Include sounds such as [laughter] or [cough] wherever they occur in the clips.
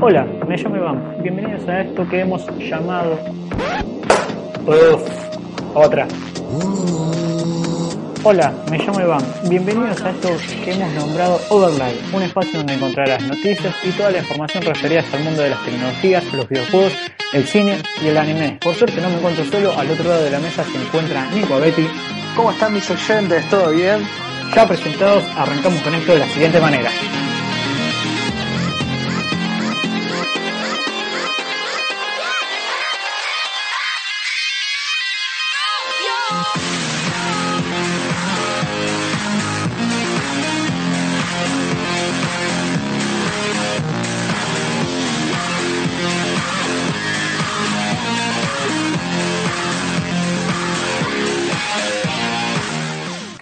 Hola, me llamo Iván. Bienvenidos a esto que hemos llamado. Uf, otra. Hola, me llamo Iván. Bienvenidos a esto que hemos nombrado Overlay, un espacio donde encontrarás noticias y toda la información referida al mundo de las tecnologías, los videojuegos, el cine y el anime. Por suerte no me encuentro solo, al otro lado de la mesa se encuentra Nico Abetti. ¿Cómo están mis oyentes? ¿Todo bien? Ya presentados, arrancamos con esto de la siguiente manera.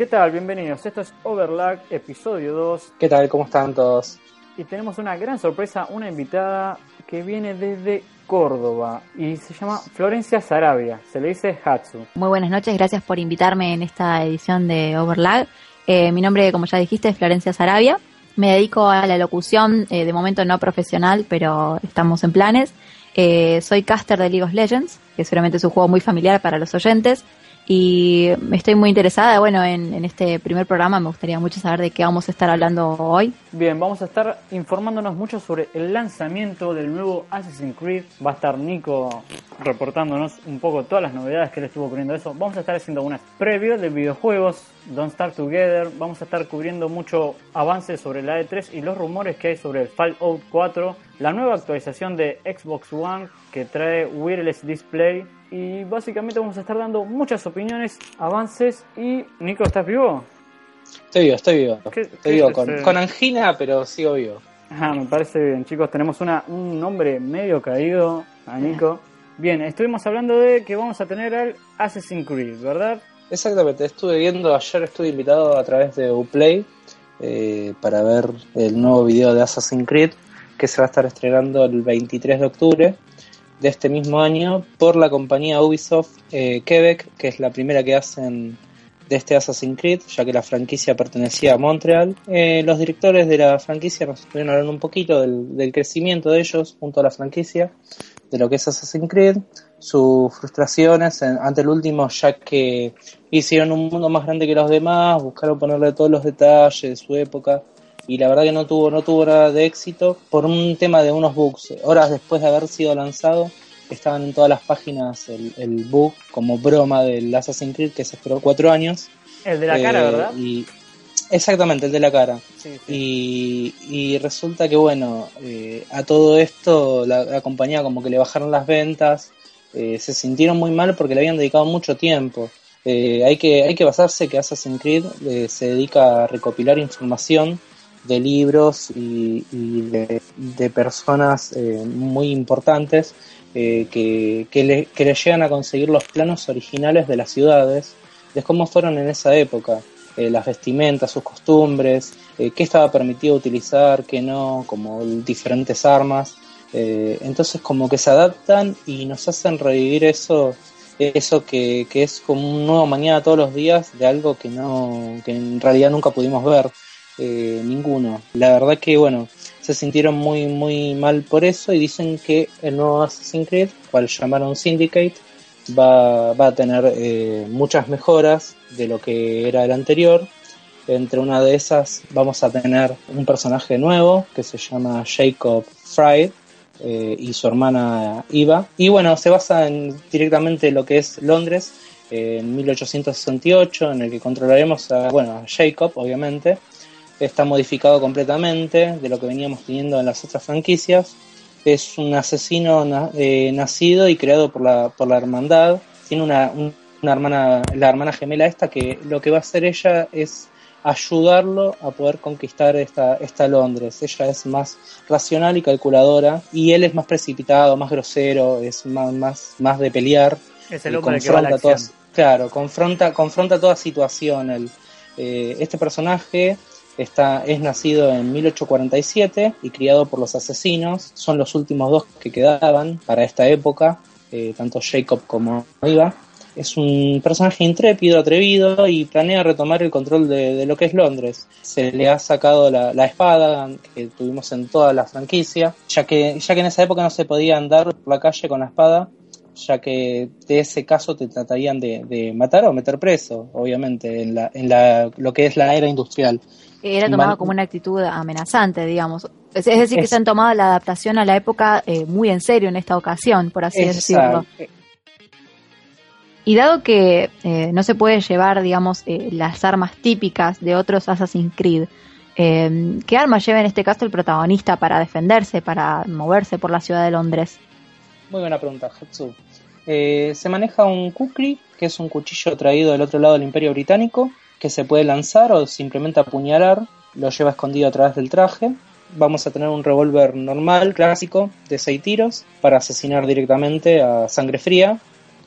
¿Qué tal? Bienvenidos. Esto es Overlag, episodio 2. ¿Qué tal? ¿Cómo están todos? Y tenemos una gran sorpresa, una invitada que viene desde Córdoba y se llama Florencia Sarabia. Se le dice Hatsu. Muy buenas noches, gracias por invitarme en esta edición de Overlag. Eh, mi nombre, como ya dijiste, es Florencia Sarabia. Me dedico a la locución, eh, de momento no profesional, pero estamos en planes. Eh, soy caster de League of Legends, que seguramente es un juego muy familiar para los oyentes y estoy muy interesada, bueno, en, este primer programa me gustaría mucho saber de qué vamos a estar hablando hoy. Bien, vamos a estar informándonos mucho sobre el lanzamiento del nuevo Assassin's Creed. Va a estar Nico reportándonos un poco todas las novedades que le estuvo ocurriendo eso. Vamos a estar haciendo unas previews de videojuegos, Don't Start Together. Vamos a estar cubriendo mucho avance sobre la E3 y los rumores que hay sobre el Fallout 4, la nueva actualización de Xbox One que trae Wireless Display y básicamente vamos a estar dando muchas opiniones, avances y Nico, ¿estás vivo? Estoy vivo, estoy vivo. Estoy vivo con, con, angina, pero sigo vivo. Ah, me parece bien, chicos, tenemos una, un nombre medio caído a Nico. Bien, estuvimos hablando de que vamos a tener al Assassin's Creed, ¿verdad? Exactamente, estuve viendo, ayer estuve invitado a través de Uplay eh, para ver el nuevo video de Assassin's Creed que se va a estar estrenando el 23 de octubre de este mismo año por la compañía Ubisoft eh, Quebec, que es la primera que hacen de este Assassin's Creed, ya que la franquicia pertenecía a Montreal. Eh, los directores de la franquicia nos estuvieron hablando un poquito del, crecimiento de ellos junto a la franquicia, de lo que es Assassin's Creed, sus frustraciones en, ante el último, ya que hicieron un mundo más grande que los demás, buscaron ponerle todos los detalles de su época y la verdad que no tuvo no tuvo nada de éxito por un tema de unos bugs. Horas después de haber sido lanzado, estaban en todas las páginas el, el bug como broma del Assassin's Creed que se esperó cuatro años. El de la eh, cara, ¿verdad? Y, exactamente, el de la cara. Sí, sí. Y, y, resulta que, bueno, eh, a todo esto la, la, compañía como que le bajaron las ventas, eh, se sintieron muy mal porque le habían dedicado mucho tiempo. Eh, hay, que, hay que basarse que Assassin's Creed eh, se dedica a recopilar información de libros y, de, personas eh, muy importantes eh, que, que, le, llegan a conseguir los planos originales de las ciudades, de cómo fueron en esa época, eh, las vestimentas, sus costumbres, qué estaba permitido utilizar, qué no, como diferentes armas. entonces como que se adaptan y nos hacen revivir eso eso que, que es como un nuevo mañana todos los días de algo que no que en realidad nunca pudimos ver eh, ninguno. La verdad que, bueno, se sintieron muy, muy mal por eso y dicen que el nuevo Assassin's Creed, cual llamaron Syndicate, va, va a tener eh, muchas mejoras de lo que era el anterior. Entre una de esas vamos a tener un personaje nuevo que se llama Jacob Fry eh, y su hermana Eva. Y bueno, se basa en directamente lo que es Londres eh, en 1868, en el que controlaremos bueno, a Jacob, obviamente, está modificado completamente de lo que veníamos teniendo en las otras franquicias. Es un asesino na eh, nacido y creado por la, por la hermandad. Tiene una, una hermana, la hermana gemela esta, que lo que va a hacer ella es ayudarlo a poder conquistar esta, esta Londres. Ella es más racional y calculadora y él es más precipitado, más grosero, es más, más, más de pelear. Es el hombre que va a la todas, Claro, confronta, confronta toda situación. El, eh, este personaje Está, es nacido en 1847 y criado por los asesinos. Son los últimos dos que quedaban para esta época, eh, tanto Jacob como Iva. es un personaje intrépido, atrevido y planea retomar el control de, lo que es Londres. Se le ha sacado la, espada que tuvimos en toda la franquicia, ya que, ya que en esa época no se podía andar por la calle con la espada, ya que de ese caso te tratarían de, matar o meter preso, obviamente, en, la, en la, lo que es la era industrial. Era tomado como una actitud amenazante, digamos. Es, decir, que se han tomado la adaptación a la época eh, muy en serio en esta ocasión, por así decirlo. Y dado que eh, no se puede llevar, digamos, eh, las armas típicas de otros Assassin's Creed, eh, ¿qué arma lleva en este caso el protagonista para defenderse, para moverse por la ciudad de Londres? Muy buena pregunta, Hatsu. se maneja un kukri, que es un cuchillo traído del otro lado del Imperio Británico, que se puede lanzar o simplemente apuñalar, lo lleva escondido a través del traje. Vamos a tener un revólver normal, clásico, de 6 tiros, para asesinar directamente a sangre fría,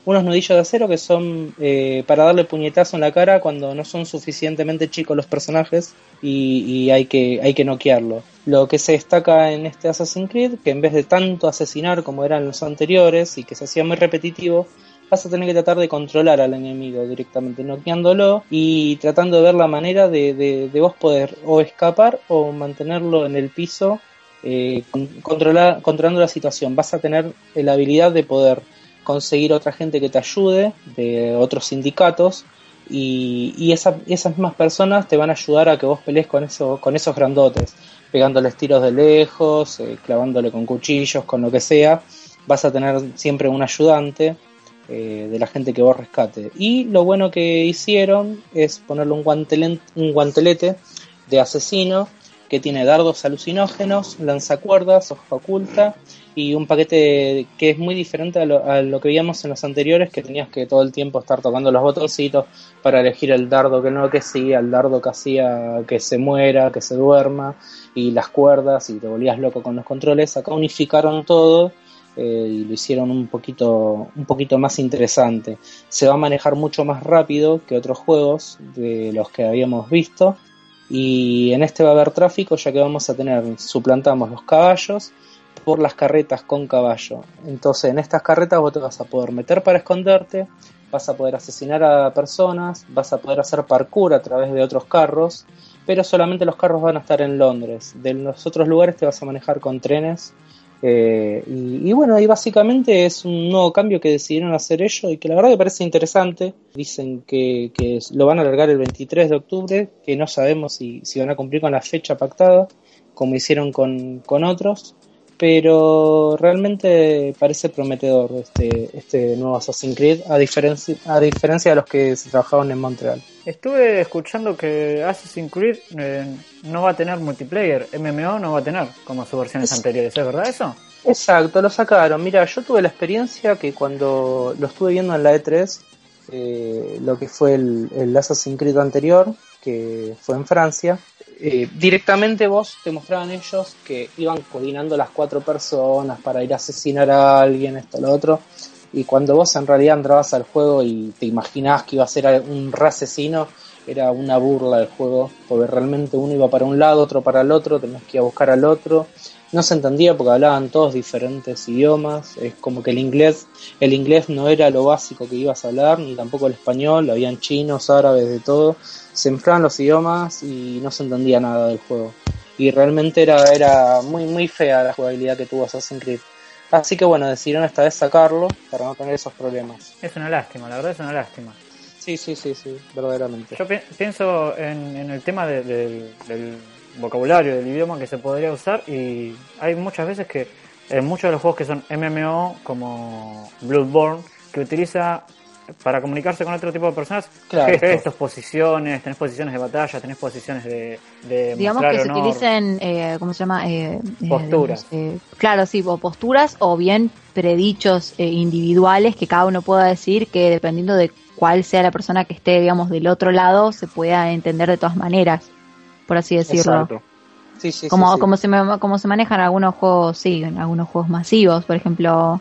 unos nudillos de acero que son eh, para darle puñetazo en la cara cuando no son suficientemente chicos los personajes y, hay que hay que noquearlo. Lo que se destaca en este Assassin's Creed que en vez de tanto asesinar como eran los anteriores y que se hacía muy repetitivo vas a tener que tratar de controlar al enemigo directamente, noqueándolo y tratando de ver la manera de, de, vos poder o escapar o mantenerlo en el piso eh, controlando la situación. Vas a tener la habilidad de poder conseguir otra gente que te ayude, de otros sindicatos, y, esas mismas personas te van a ayudar a que vos pelees con, eso, con esos grandotes, pegándoles tiros de lejos, eh, clavándole con cuchillos, con lo que sea. Vas a tener siempre un ayudante eh, de la gente que vos rescate. Y lo bueno que hicieron es ponerle un, un guantelete de asesino que tiene dardos alucinógenos, lanzacuerdas, hoja oculta y un paquete que es muy diferente a lo, que veíamos en los anteriores, que tenías que todo el tiempo estar tocando los botoncitos para elegir el dardo que no que sí, el dardo que hacía que se muera, que se duerma, y las cuerdas, y te volvías loco con los controles. Acá unificaron todo eh, y lo hicieron un poquito, un poquito más interesante. Se va a manejar mucho más rápido que otros juegos de los que habíamos visto y en este va a haber tráfico ya que vamos a tener, suplantamos los caballos por las carretas con caballo. Entonces en estas carretas vos te vas a poder meter para esconderte, vas a poder asesinar a personas, vas a poder hacer parkour a través de otros carros, pero solamente los carros van a estar en Londres. De los otros lugares te vas a manejar con trenes eh, y, bueno, y básicamente es un nuevo cambio que decidieron hacer ellos y que la verdad me parece interesante. Dicen que, lo van a alargar el 23 de octubre, que no sabemos si, van a cumplir con la fecha pactada, como hicieron con otros pero realmente parece prometedor este, este nuevo Assassin's Creed a diferencia, a diferencia de los que se trabajaban en Montreal. Estuve escuchando que Assassin's Creed eh, no va a tener multiplayer, MMO no va a tener como sus versiones anteriores, ¿es verdad eso? Exacto, lo sacaron. Mira, yo tuve la experiencia que cuando lo estuve viendo en la E3, eh, lo que fue el, el Assassin's Creed anterior, que fue en Francia, eh, directamente vos te mostraban ellos que iban coordinando las cuatro personas para ir a asesinar a alguien, esto, lo otro. Y cuando vos en realidad entrabas al juego y te imaginabas que iba a ser un re asesino, era una burla del juego, porque realmente uno iba para un lado, otro para el otro, tenías que ir a buscar al otro. No se entendía porque hablaban todos diferentes idiomas, es como que el inglés, el inglés no era lo básico que ibas a hablar, ni tampoco el español, habían chinos, árabes, de todo se enfraban los idiomas y no se entendía nada del juego. Y realmente era, era muy, muy fea la jugabilidad que tuvo Assassin's Creed. Así que bueno, decidieron esta vez sacarlo para no tener esos problemas. Es una lástima, la verdad es una lástima. Sí, sí, sí, sí, verdaderamente. Yo pienso en, el tema del vocabulario, del idioma que se podría usar y hay muchas veces que en muchos de los juegos que son MMO, como Bloodborne, que utiliza para comunicarse con otro tipo de personas, claro, [laughs] gestos, posiciones, tenés posiciones de batalla, tenés posiciones de, de Digamos que se utilicen, eh, ¿cómo se llama? Eh, eh posturas. Eh, claro, sí, o posturas o bien predichos individuales que cada uno pueda decir que dependiendo de cuál sea la persona que esté, digamos, del otro lado, se pueda entender de todas maneras, por así decirlo. Exacto. Sí, sí, como, como, se, como se manejan algunos juegos, sí, en algunos juegos masivos, por ejemplo,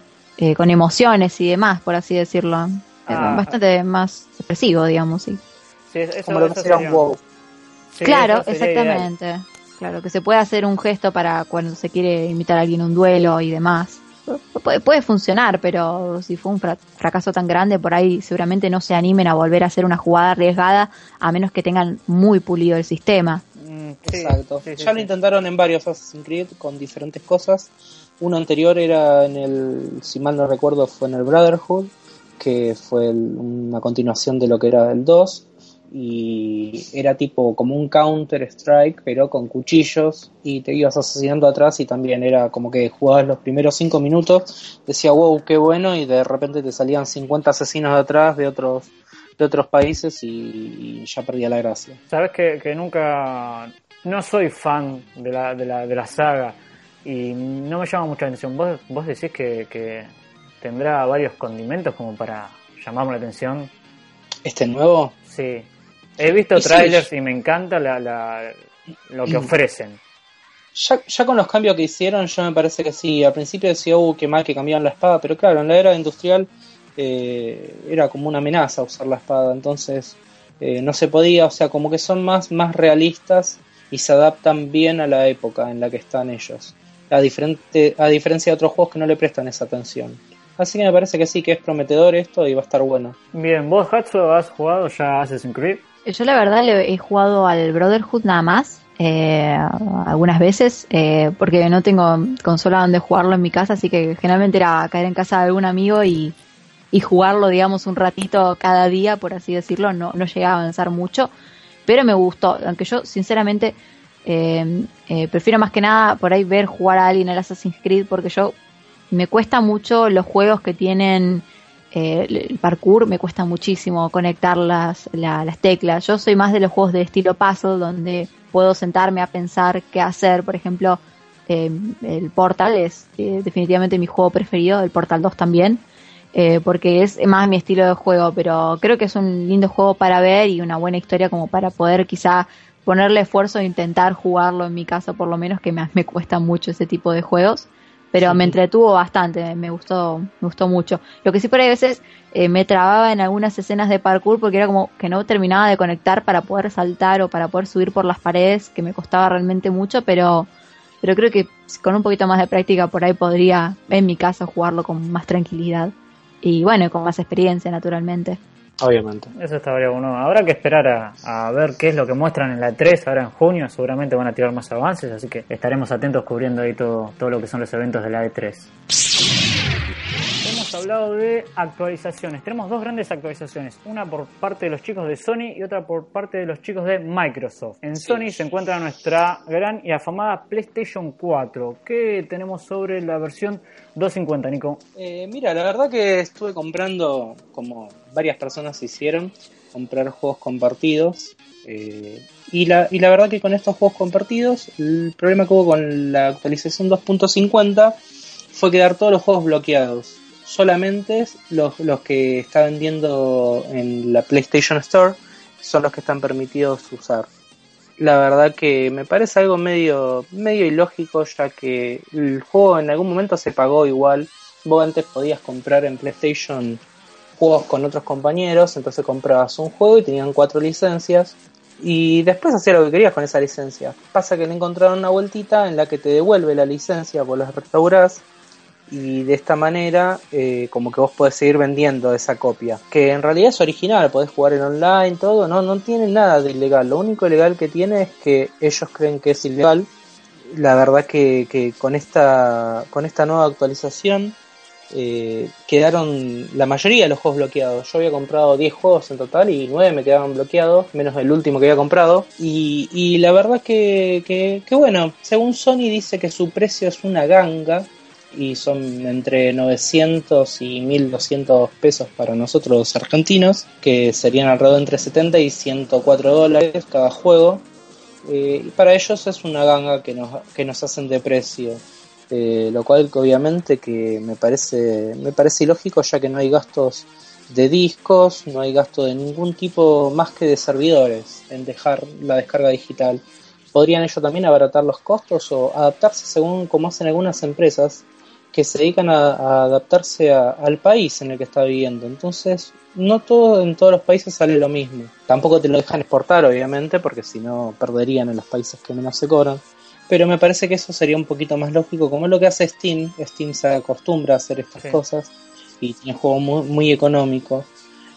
con emociones y demás, por así decirlo. Ah. bastante más expresivo, digamos, sí. Como lo que sería un wow. claro, exactamente. Claro, que se puede hacer un gesto para cuando se quiere invitar a alguien a un duelo y demás. puede, puede funcionar, pero si fue un fracaso tan grande, por ahí seguramente no se animen a volver a hacer una jugada arriesgada, a menos que tengan muy pulido el sistema. Mm, Exacto. ya lo intentaron en varios Assassin's Creed con diferentes cosas. Uno anterior era en el, si mal no recuerdo, fue en el Brotherhood, que fue una continuación de lo que era el 2 y era tipo como un Counter Strike pero con cuchillos y te ibas asesinando atrás y también era como que jugabas los primeros 5 minutos, decía wow, qué bueno y de repente te salían 50 asesinos atrás de otros de otros países y, ya perdía la gracia. Sabes que, que, nunca no soy fan de la, de la, de la saga y no me llama mucha atención. Vos, vos decís que, que tendrá varios condimentos como para llamarme la atención. ¿Este nuevo? Sí. He visto trailers y me encanta la, lo que ofrecen. Ya, ya con los cambios que hicieron, yo me parece que sí. Al principio decía, uh, qué mal que cambiaron la espada, pero claro, en la era industrial eh, era como una amenaza usar la espada, entonces eh, no se podía, o sea, como que son más, más realistas y se adaptan bien a la época en la que están ellos, a, diferente, a diferencia de otros juegos que no le prestan esa atención. Así que me parece que sí, que es prometedor esto y va a estar bueno. Bien, ¿vos, Hatso, has jugado ya Assassin's Creed? Yo la verdad le he jugado al Brotherhood nada más, eh, algunas veces, eh, porque no tengo consola donde jugarlo en mi casa, así que generalmente era caer en casa de algún amigo y, y jugarlo, digamos, un ratito cada día, por así decirlo, no, no llegué a avanzar mucho, pero me gustó, aunque yo sinceramente eh, prefiero más que nada por ahí ver jugar a alguien al Assassin's Creed, porque yo me cuesta mucho los juegos que tienen eh, el parkour me cuesta muchísimo conectar las, las teclas. Yo soy más de los juegos de estilo puzzle donde puedo sentarme a pensar qué hacer. Por ejemplo, eh, el Portal es eh, definitivamente mi juego preferido, el Portal 2 también, porque es más mi estilo de juego, pero creo que es un lindo juego para ver y una buena historia como para poder quizá ponerle esfuerzo e intentar jugarlo en mi caso, por lo menos que me, me cuesta mucho ese tipo de juegos. Pero me entretuvo bastante, me gustó, me gustó mucho. Lo que sí por ahí a veces eh, me trababa en algunas escenas de parkour porque era como que no terminaba de conectar para poder saltar o para poder subir por las paredes, que me costaba realmente mucho, pero, pero creo que con un poquito más de práctica por ahí podría, en mi caso, jugarlo con más tranquilidad y bueno, con más experiencia naturalmente. Obviamente. Eso estaría bueno. Habrá que esperar a, ver qué es lo que muestran en la 3 ahora en junio. Seguramente van a tirar más avances, así que estaremos atentos cubriendo ahí todo, todo lo que son los eventos de la E3 hablado de actualizaciones. Tenemos dos grandes actualizaciones, una por parte de los chicos de Sony y otra por parte de los chicos de Microsoft. En Sony se encuentra nuestra gran y afamada PlayStation 4. ¿Qué tenemos sobre la versión 250, Nico? Eh, mira, la verdad que estuve comprando, como varias personas hicieron, comprar juegos compartidos. Eh, y, la, y la verdad que con estos juegos compartidos, el problema que hubo con la actualización 2.50 fue quedar todos los juegos bloqueados solamente los, los que está vendiendo en la PlayStation Store son los que están permitidos usar. La verdad que me parece algo medio, medio ilógico ya que el juego en algún momento se pagó igual. Vos antes podías comprar en PlayStation juegos con otros compañeros, entonces comprabas un juego y tenían cuatro licencias y después hacías lo que querías con esa licencia. Pasa que le encontraron una vueltita en la que te devuelve la licencia, vos la restaurás y de esta manera eh, como que vos podés seguir vendiendo esa copia que en realidad es original podés jugar en online todo no no tiene nada de ilegal lo único ilegal que tiene es que ellos creen que es ilegal la verdad que, que con esta con esta nueva actualización eh, quedaron la mayoría de los juegos bloqueados. Yo había comprado 10 juegos en total y 9 me quedaban bloqueados, menos el último que había comprado. Y, y la verdad que, que, que, bueno, según Sony dice que su precio es una ganga, y son entre 900 y 1200 pesos para nosotros argentinos, que serían alrededor entre 70 y 104 dólares cada juego. Eh, y para ellos es una ganga que nos, que nos hacen de precio. Eh, lo cual obviamente que me parece, me parece ilógico ya que no hay gastos de discos, no hay gasto de ningún tipo más que de servidores en dejar la descarga digital. Podrían ellos también abaratar los costos o adaptarse según como hacen algunas empresas que se dedican a, adaptarse al país en el que está viviendo. Entonces, no todo en todos los países sale lo mismo. Tampoco te lo dejan exportar, obviamente, porque si no perderían en los países que menos se cobran. pero me parece que eso sería un poquito más lógico, como es lo que hace Steam. Steam se acostumbra a hacer estas cosas y tiene un juego muy, muy económico.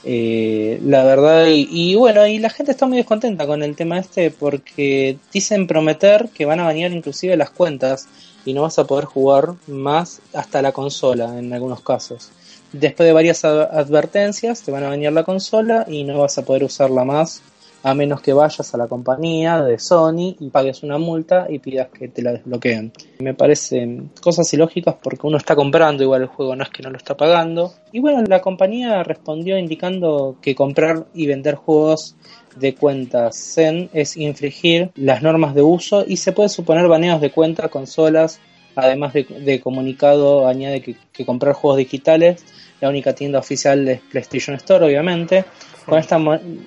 Eh, la verdad, y, bueno, y la gente está muy descontenta con el tema este porque dicen prometer que van a banear inclusive las cuentas y no vas a poder jugar más hasta la consola en algunos casos. Después de varias advertencias te van a banear la consola y no vas a poder usarla más a menos que vayas a la compañía de Sony y pagues una multa y pidas que te la desbloqueen. Me parecen cosas ilógicas porque uno está comprando igual el juego, no es que no lo está pagando. Y bueno, la compañía respondió indicando que comprar y vender juegos de cuentas Zen es infringir las normas de uso y se puede suponer baneos de cuentas, consolas, además de, comunicado añade que comprar juegos digitales la única tienda oficial es PlayStation Store, obviamente. Con esta,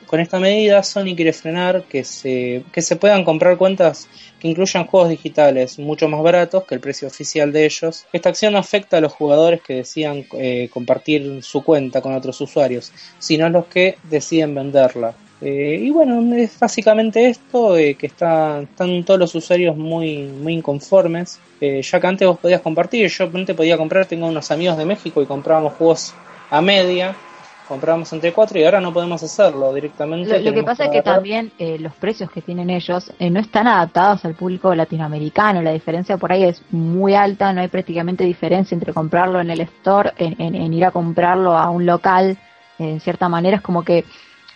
con esta medida, Sony quiere frenar que se, que se puedan comprar cuentas que incluyan juegos digitales mucho más baratos que el precio oficial de ellos. Esta acción no afecta a los jugadores que decían eh, compartir su cuenta con otros usuarios, sino a los que deciden venderla. Eh, y bueno, es básicamente esto, eh, que está, están todos los usuarios muy, muy inconformes. Eh, ya que antes vos podías compartir, yo antes podía comprar, tengo unos amigos de México y comprábamos juegos a media, comprábamos entre cuatro y ahora no podemos hacerlo directamente. Lo, que pasa es que también los precios que tienen ellos no están adaptados al público latinoamericano, la diferencia por ahí es muy alta, no hay prácticamente diferencia entre comprarlo en el store, en ir a comprarlo a un local, en cierta manera es como que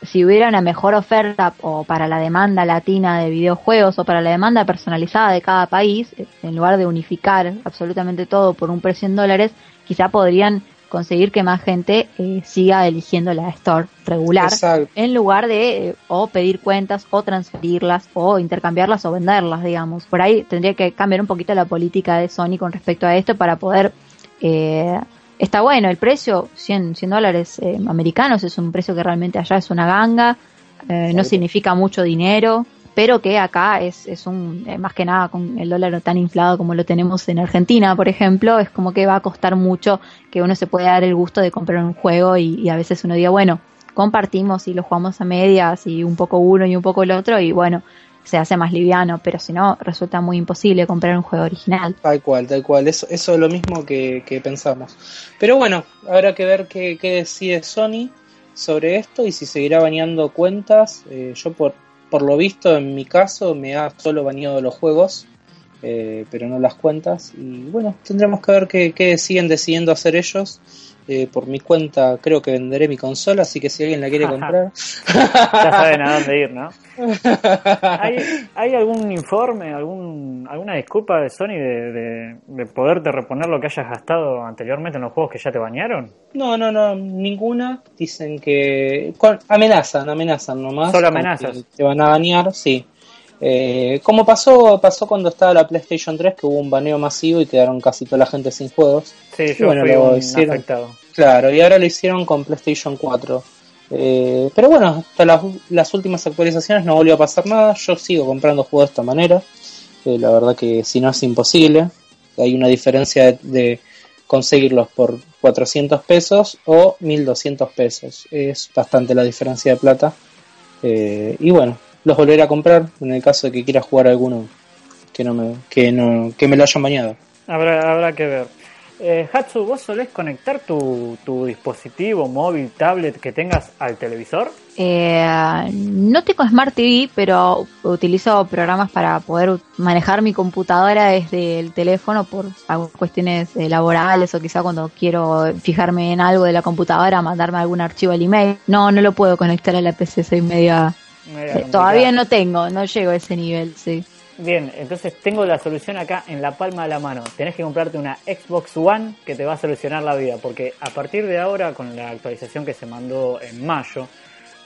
si hubiera una mejor oferta o para la demanda latina de videojuegos o para la demanda personalizada de cada país, en lugar de unificar absolutamente todo por un precio en dólares, quizá podrían conseguir que más gente eh, siga eligiendo la store regular en lugar de eh, o pedir cuentas o transferirlas o intercambiarlas o venderlas, digamos. Por ahí tendría que cambiar un poquito la política de Sony con respecto a esto para poder eh, está bueno, el precio, 100, 100 dólares eh, americanos, es un precio que realmente allá es una ganga, eh, no significa mucho dinero, pero que acá es, es un, eh, más que nada con el dólar tan inflado como lo tenemos en Argentina, por ejemplo, es como que va a costar mucho que uno se pueda dar el gusto de comprar un juego y, y a veces uno diga, bueno, compartimos y lo jugamos a medias y un poco uno y un poco el otro y bueno, se hace más liviano, pero si no, resulta muy imposible comprar un juego original. Tal cual, tal cual, eso, eso es lo mismo que, pensamos. Pero bueno, habrá que ver qué, decide Sony sobre esto y si seguirá baneando cuentas. Eh, yo por, por lo visto, en mi caso, me ha solo baneado los juegos. Eh, pero no las cuentas y bueno tendremos que ver qué, qué siguen decidiendo hacer ellos eh, por mi cuenta creo que venderé mi consola, así que si alguien la quiere comprar... ya saben a [laughs] dónde ir, ¿no? ¿Hay, algún informe, algún, alguna disculpa de Sony de, de, poderte reponer lo que hayas gastado anteriormente en los juegos que ya te bañaron? No, no, no, ninguna. Dicen que... amenazan, amenazan nomás. Solo amenazas. Te van a bañar, sí. Eh, como pasó pasó cuando estaba la PlayStation 3 que hubo un baneo masivo y quedaron casi toda la gente sin juegos. Sí, yo bueno, lo hicieron, afectado. Claro, y ahora lo hicieron con PlayStation 4. Eh, pero bueno, hasta las, últimas actualizaciones no volvió a pasar nada. Yo sigo comprando juegos de esta manera. Eh, la verdad que si no es imposible. Hay una diferencia de, conseguirlos por 400 pesos o 1200 pesos. Es bastante la diferencia de plata. Eh, y bueno, los volveré a comprar en el caso de que quiera jugar alguno que no me, que no, que me lo hayan bañado. Habrá, habrá que ver. Eh, Hatsu, ¿vos solés conectar tu, dispositivo móvil, tablet que tengas al televisor? Eh, no tengo Smart TV, pero utilizo programas para poder manejar mi computadora desde el teléfono por cuestiones eh, laborales o quizá cuando quiero fijarme en algo de la computadora, mandarme algún archivo al email. No, no lo puedo conectar a la PC, soy media... Eh, todavía no tengo, no llego a ese nivel, sí. Bien, entonces tengo la solución acá en la palma de la mano. Tenés que comprarte una Xbox One que te va a solucionar la vida, porque a partir de ahora, con la actualización que se mandó en mayo,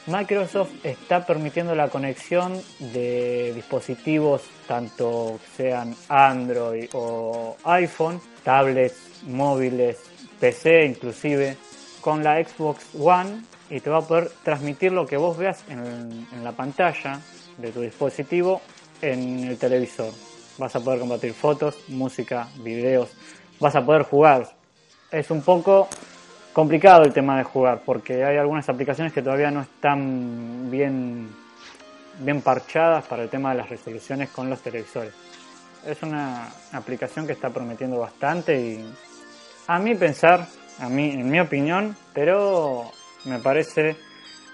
Microsoft está permitiendo la conexión de dispositivos, tanto sean Android o iPhone, tablets, móviles, PC inclusive, con la Xbox One y te va a poder transmitir lo que vos veas en, la pantalla de tu dispositivo en el televisor. Vas a poder compartir fotos, música, videos, vas a poder jugar. Es un poco complicado el tema de jugar porque hay algunas aplicaciones que todavía no están bien bien parchadas para el tema de las resoluciones con los televisores. es una aplicación que está prometiendo bastante y a mí pensar, a mí, en mi opinión, pero me parece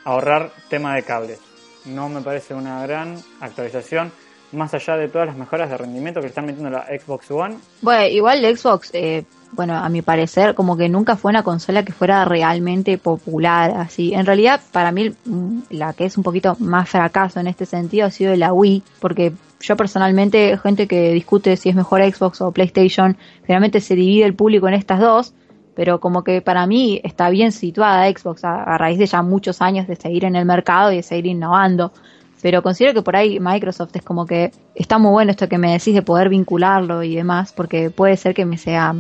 ahorrar tema de cables. No me parece una gran actualización más allá de todas las mejoras de rendimiento que están metiendo la Xbox One. Bueno, igual la Xbox, eh, bueno, a mi parecer, como que nunca fue una consola que fuera realmente popular, así. En realidad, para mí, mm, la que es un poquito más fracaso en este sentido ha sido la Wii, porque yo personalmente, gente que discute si es mejor Xbox o PlayStation, generalmente se divide el público en estas dos, pero como que para mí está bien situada Xbox a raíz de ya muchos años de seguir en el mercado y de seguir innovando pero considero que por ahí Microsoft es como que está muy bueno esto que me decís de poder vincularlo y demás, porque puede ser que me sea,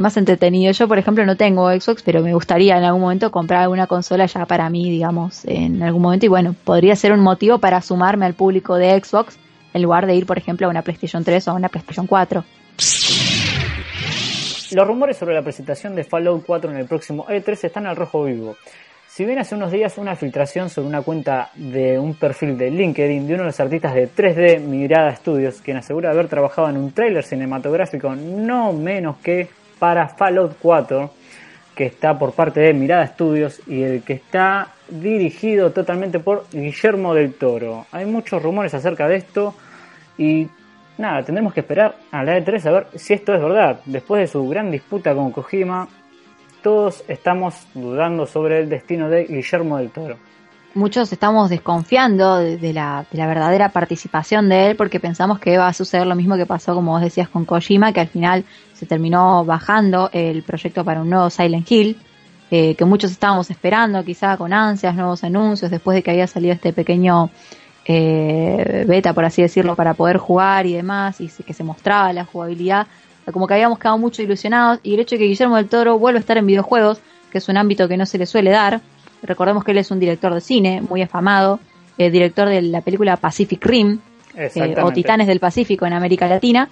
más entretenido. Yo, por ejemplo, no tengo Xbox, pero me gustaría en algún momento comprar alguna consola ya para mí, digamos, en algún momento. Y bueno, podría ser un motivo para sumarme al público de Xbox en lugar de ir, por ejemplo, a una PlayStation 3 o a una PlayStation 4. Los rumores sobre la presentación de Fallout 4 en el próximo E3 están al rojo vivo. Si bien hace unos días una filtración sobre una cuenta de un perfil de LinkedIn de uno de los artistas de 3D Mirada Studios, quien asegura haber trabajado en un tráiler cinematográfico no menos que para Fallout 4, que está por parte de Mirada Studios y el que está dirigido totalmente por Guillermo del Toro. Hay muchos rumores acerca de esto y nada, tendremos que esperar a la E3 a ver si esto es verdad. Después de su gran disputa con Kojima, todos estamos dudando sobre el destino de Guillermo del Toro. Muchos estamos desconfiando de, la, verdadera participación de él porque pensamos que va a suceder lo mismo que pasó, como vos decías, con Kojima, que al final se terminó bajando el proyecto para un nuevo Silent Hill, eh, que muchos estábamos esperando, quizá con ansias, nuevos anuncios, después de que había salido este pequeño eh, beta, por así decirlo, para poder jugar y demás, y que se mostraba la jugabilidad. Como que habíamos quedado mucho ilusionados y el hecho de que Guillermo del Toro vuelva a estar en videojuegos, que es un ámbito que no se le suele dar, recordemos que él es un director de cine muy afamado, eh, director de la película Pacific Rim eh, o Titanes del Pacífico en América Latina,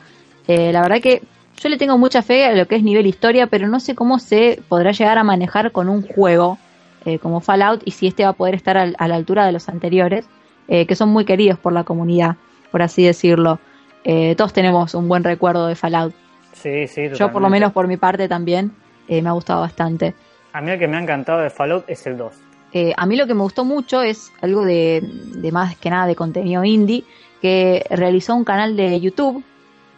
eh, la verdad que yo le tengo mucha fe a lo que es nivel historia, pero no sé cómo se podrá llegar a manejar con un juego como Fallout y si este va a poder estar a la altura de los anteriores, que son muy queridos por la comunidad, por así decirlo. todos tenemos un buen recuerdo de Fallout. Sí, sí, Yo por lo menos por mi parte también eh, me ha gustado bastante. A mí el que me ha encantado de Fallout es el 2. Eh, a mí lo que me gustó mucho es algo de, más que nada de contenido indie, que realizó un canal de YouTube,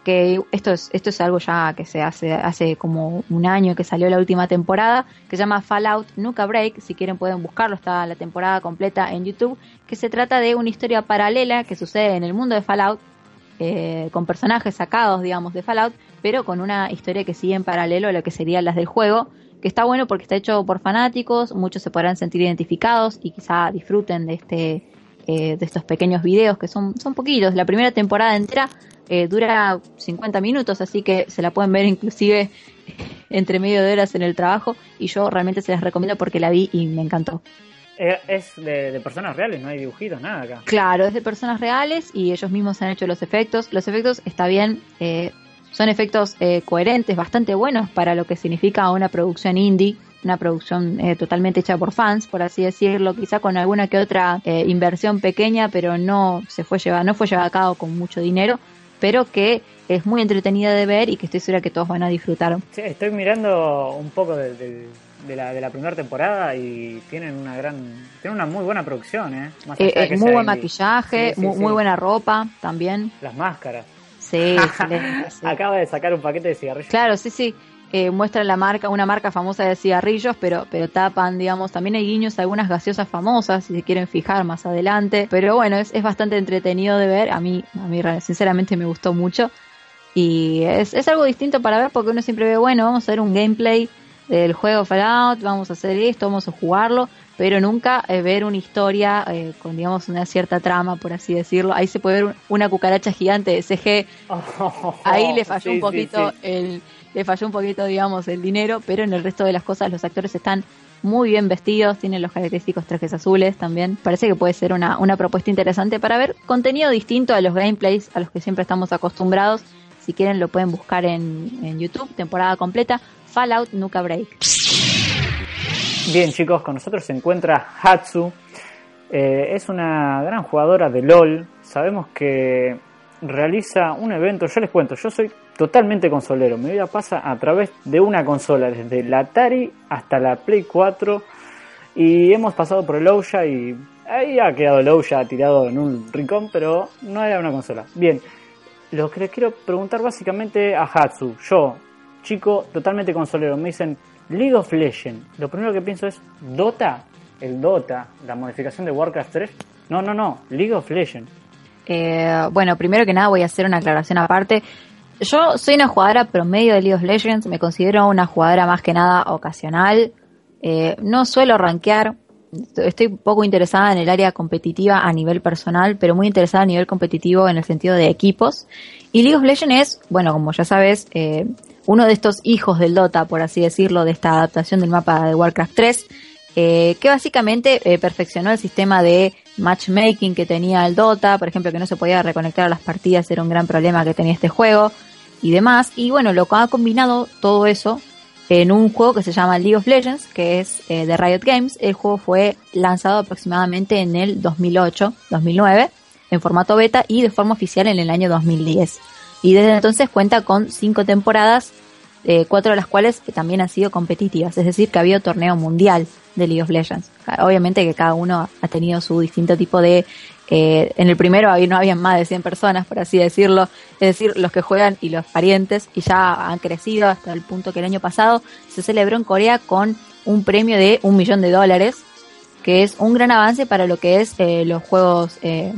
que esto es, esto es algo ya que se hace hace como un año que salió la última temporada, que se llama Fallout Nuka Break, si quieren pueden buscarlo, está la temporada completa en YouTube, que se trata de una historia paralela que sucede en el mundo de Fallout, eh, con personajes sacados, digamos, de Fallout, pero con una historia que sigue en paralelo a lo que serían las del juego, que está bueno porque está hecho por fanáticos, muchos se podrán sentir identificados y quizá disfruten de este eh, de estos pequeños videos que son, son poquitos. La primera temporada entera eh, dura 50 minutos, así que se la pueden ver inclusive [laughs] entre medio de horas en el trabajo y yo realmente se las recomiendo porque la vi y me encantó. Eh, es de, personas reales, no hay dibujitos, nada acá. Claro, es de personas reales y ellos mismos han hecho los efectos. Los efectos está bien, eh, son efectos eh, coherentes, bastante buenos para lo que significa una producción indie, una producción totalmente hecha por fans, por así decirlo, quizá con alguna que otra inversión pequeña, pero no se fue llevada, no fue llevada a cabo con mucho dinero, pero que es muy entretenida de ver y que estoy segura que todos van a disfrutar. Sí, estoy mirando un poco de la, de la primera temporada y tienen una gran tienen una muy buena producción ¿eh? eh muy buen maquillaje muy, buena ropa también. Las máscaras. [laughs] Sí, acaba de sacar un paquete de cigarrillos. Claro sí sí eh, muestra la marca una marca famosa de cigarrillos pero pero tapan digamos también hay guiños a algunas gaseosas famosas si se quieren fijar más adelante pero bueno es, es bastante entretenido de ver a mí a mí sinceramente me gustó mucho y es, es algo distinto para ver porque uno siempre ve bueno vamos a ver un gameplay del juego Fallout, vamos a hacer esto, vamos a jugarlo, pero nunca eh, ver una historia eh, con, digamos, una cierta trama, por así decirlo. Ahí se puede ver una cucaracha gigante de CG. [laughs] Ahí le falló un poquito el le falló un poquito, digamos, el dinero, pero en el resto de las cosas los actores están muy bien vestidos, tienen los característicos trajes azules también. Parece que puede ser una, una propuesta interesante para ver contenido distinto a los gameplays a los que siempre estamos acostumbrados. Si quieren lo pueden buscar en, en YouTube, temporada completa. Fallout Nuka Break. Bien chicos, con nosotros se encuentra Hatsu. Eh, es una gran jugadora de LOL. Sabemos que realiza un evento. Yo les cuento, yo soy totalmente consolero. Mi vida pasa a través de una consola, desde la Atari hasta la Play 4. Y hemos pasado por el Ouya y ahí ha quedado el Ouya tirado en un rincón, pero no era una consola. Bien, lo que les quiero preguntar básicamente a Hatsu, yo, chico, totalmente consolero, me dicen League of Legends. Lo primero que pienso es Dota, el Dota, la modificación de Warcraft 3. No, no, no, League of Legends. Eh, bueno, primero que nada voy a hacer una aclaración aparte. Yo soy una jugadora promedio de League of Legends, me considero una jugadora más que nada ocasional. Eh, no suelo rankear, estoy poco interesada en el área competitiva a nivel personal, pero muy interesada a nivel competitivo en el sentido de equipos. Y League of Legends es, bueno, como ya sabes, eh, uno de estos hijos del Dota, por así decirlo, de esta adaptación del mapa de Warcraft 3, eh, que básicamente perfeccionó el sistema de matchmaking que tenía el Dota, por ejemplo, que no se podía reconectar a las partidas, era un gran problema que tenía este juego y demás. Y bueno, lo que ha combinado todo eso en un juego que se llama League of Legends, que es eh, de Riot Games. El juego fue lanzado aproximadamente en el 2008-2009 en formato beta y de forma oficial en el año 2010. Y desde entonces cuenta con cinco temporadas, eh, cuatro de las cuales también han sido competitivas, es decir, que ha habido torneo mundial de League of Legends. Obviamente que cada uno ha tenido su distinto tipo de eh, en el primero no había más de 100 personas, por así decirlo, es decir, los que juegan y los parientes, y ya han crecido hasta el punto que el año pasado se celebró en Corea con un premio de un millón de dólares, que es un gran avance para lo que es eh, los juegos eh,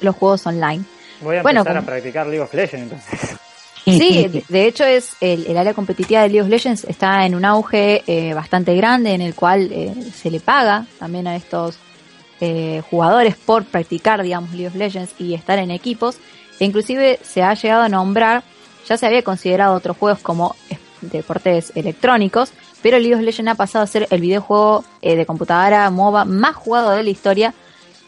los juegos online. Voy a empezar a practicar League of Legends entonces. Sí, de hecho es el, área competitiva de League of Legends está en un auge bastante grande en el cual se le paga también a estos eh, jugadores por practicar, digamos, League of Legends y estar en equipos. E inclusive se ha llegado a nombrar, ya se había considerado otros juegos como deportes electrónicos, pero League of Legends ha pasado a ser el videojuego eh, de computadora MOBA más jugado de la historia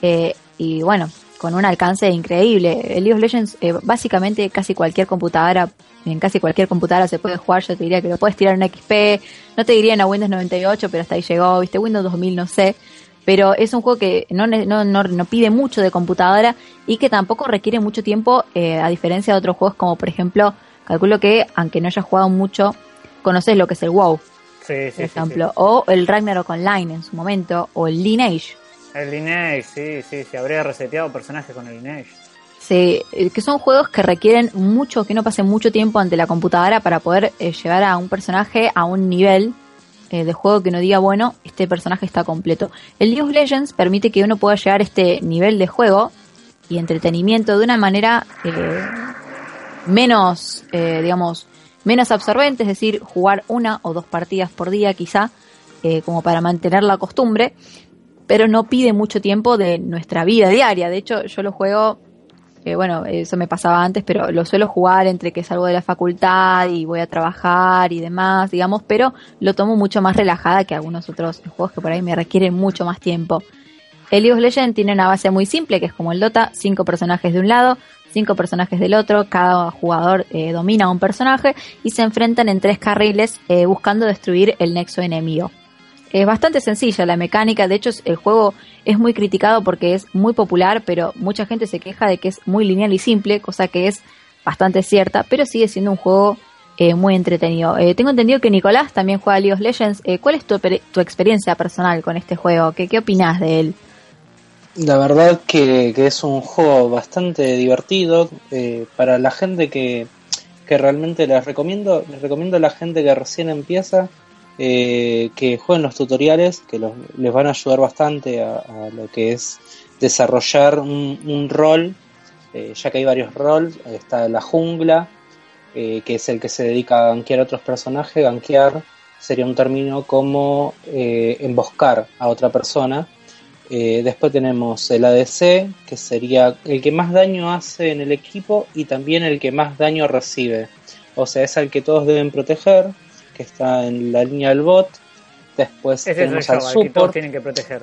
eh, y bueno, con un alcance increíble. El League of Legends, básicamente casi cualquier computadora, en casi cualquier computadora se puede jugar, yo te diría que lo puedes tirar en XP, no te diría en a Windows 98, pero hasta ahí llegó, viste, Windows 2000 no sé, pero es un juego que no, no, no, pide mucho de computadora y que tampoco requiere mucho tiempo, eh, a diferencia de otros juegos como por ejemplo, calculo que aunque no hayas jugado mucho, conoces lo que es el WoW, sí, sí, por ejemplo, o el Ragnarok Online en su momento, o el Lineage. El Lineage, sí, sí, se habría reseteado personajes con el Lineage. Sí, eh, que son juegos que requieren mucho, que no pasen mucho tiempo ante la computadora para poder eh, llevar a un personaje a un nivel eh, de juego que no diga, bueno, este personaje está completo. El League Legends permite que uno pueda llegar a este nivel de juego y entretenimiento de una manera eh, menos, digamos, menos absorbente, es decir, jugar una o dos partidas por día quizá, como para mantener la costumbre, pero no pide mucho tiempo de nuestra vida diaria. De hecho, yo lo juego bueno, eso me pasaba antes, pero lo suelo jugar entre que salgo de la facultad y voy a trabajar y demás, digamos, pero lo tomo mucho más relajada que algunos otros juegos que por ahí me requieren mucho más tiempo. El League of Legends tiene una base muy simple, que es como el Dota, cinco personajes de un lado, cinco personajes del otro, cada jugador eh, domina un personaje y se enfrentan en tres carriles eh, buscando destruir el nexo enemigo. Es bastante sencilla la mecánica, de hecho el juego es muy criticado porque es muy popular, pero mucha gente se queja de que es muy lineal y simple, cosa que es bastante cierta, pero sigue siendo un juego eh, muy entretenido. Eh, tengo entendido que Nicolás también juega League of Legends. Eh, ¿Cuál es tu, tu, experiencia personal con este juego? ¿Qué, qué opinas de él? La verdad que, que, es un juego bastante divertido para la gente que, que realmente les recomiendo, les recomiendo a la gente que recién empieza eh, que jueguen los tutoriales, que les van a ayudar bastante a, lo que es desarrollar un, rol, eh, ya que hay varios roles, está la jungla, eh, que es el que se dedica a gankear a otros personajes, gankear sería un término como emboscar a otra persona. después tenemos el ADC, que sería el que más daño hace en el equipo y también el que más daño recibe. O sea, es el que todos deben proteger que está en la línea del bot. Después tenemos al support. tienen que proteger.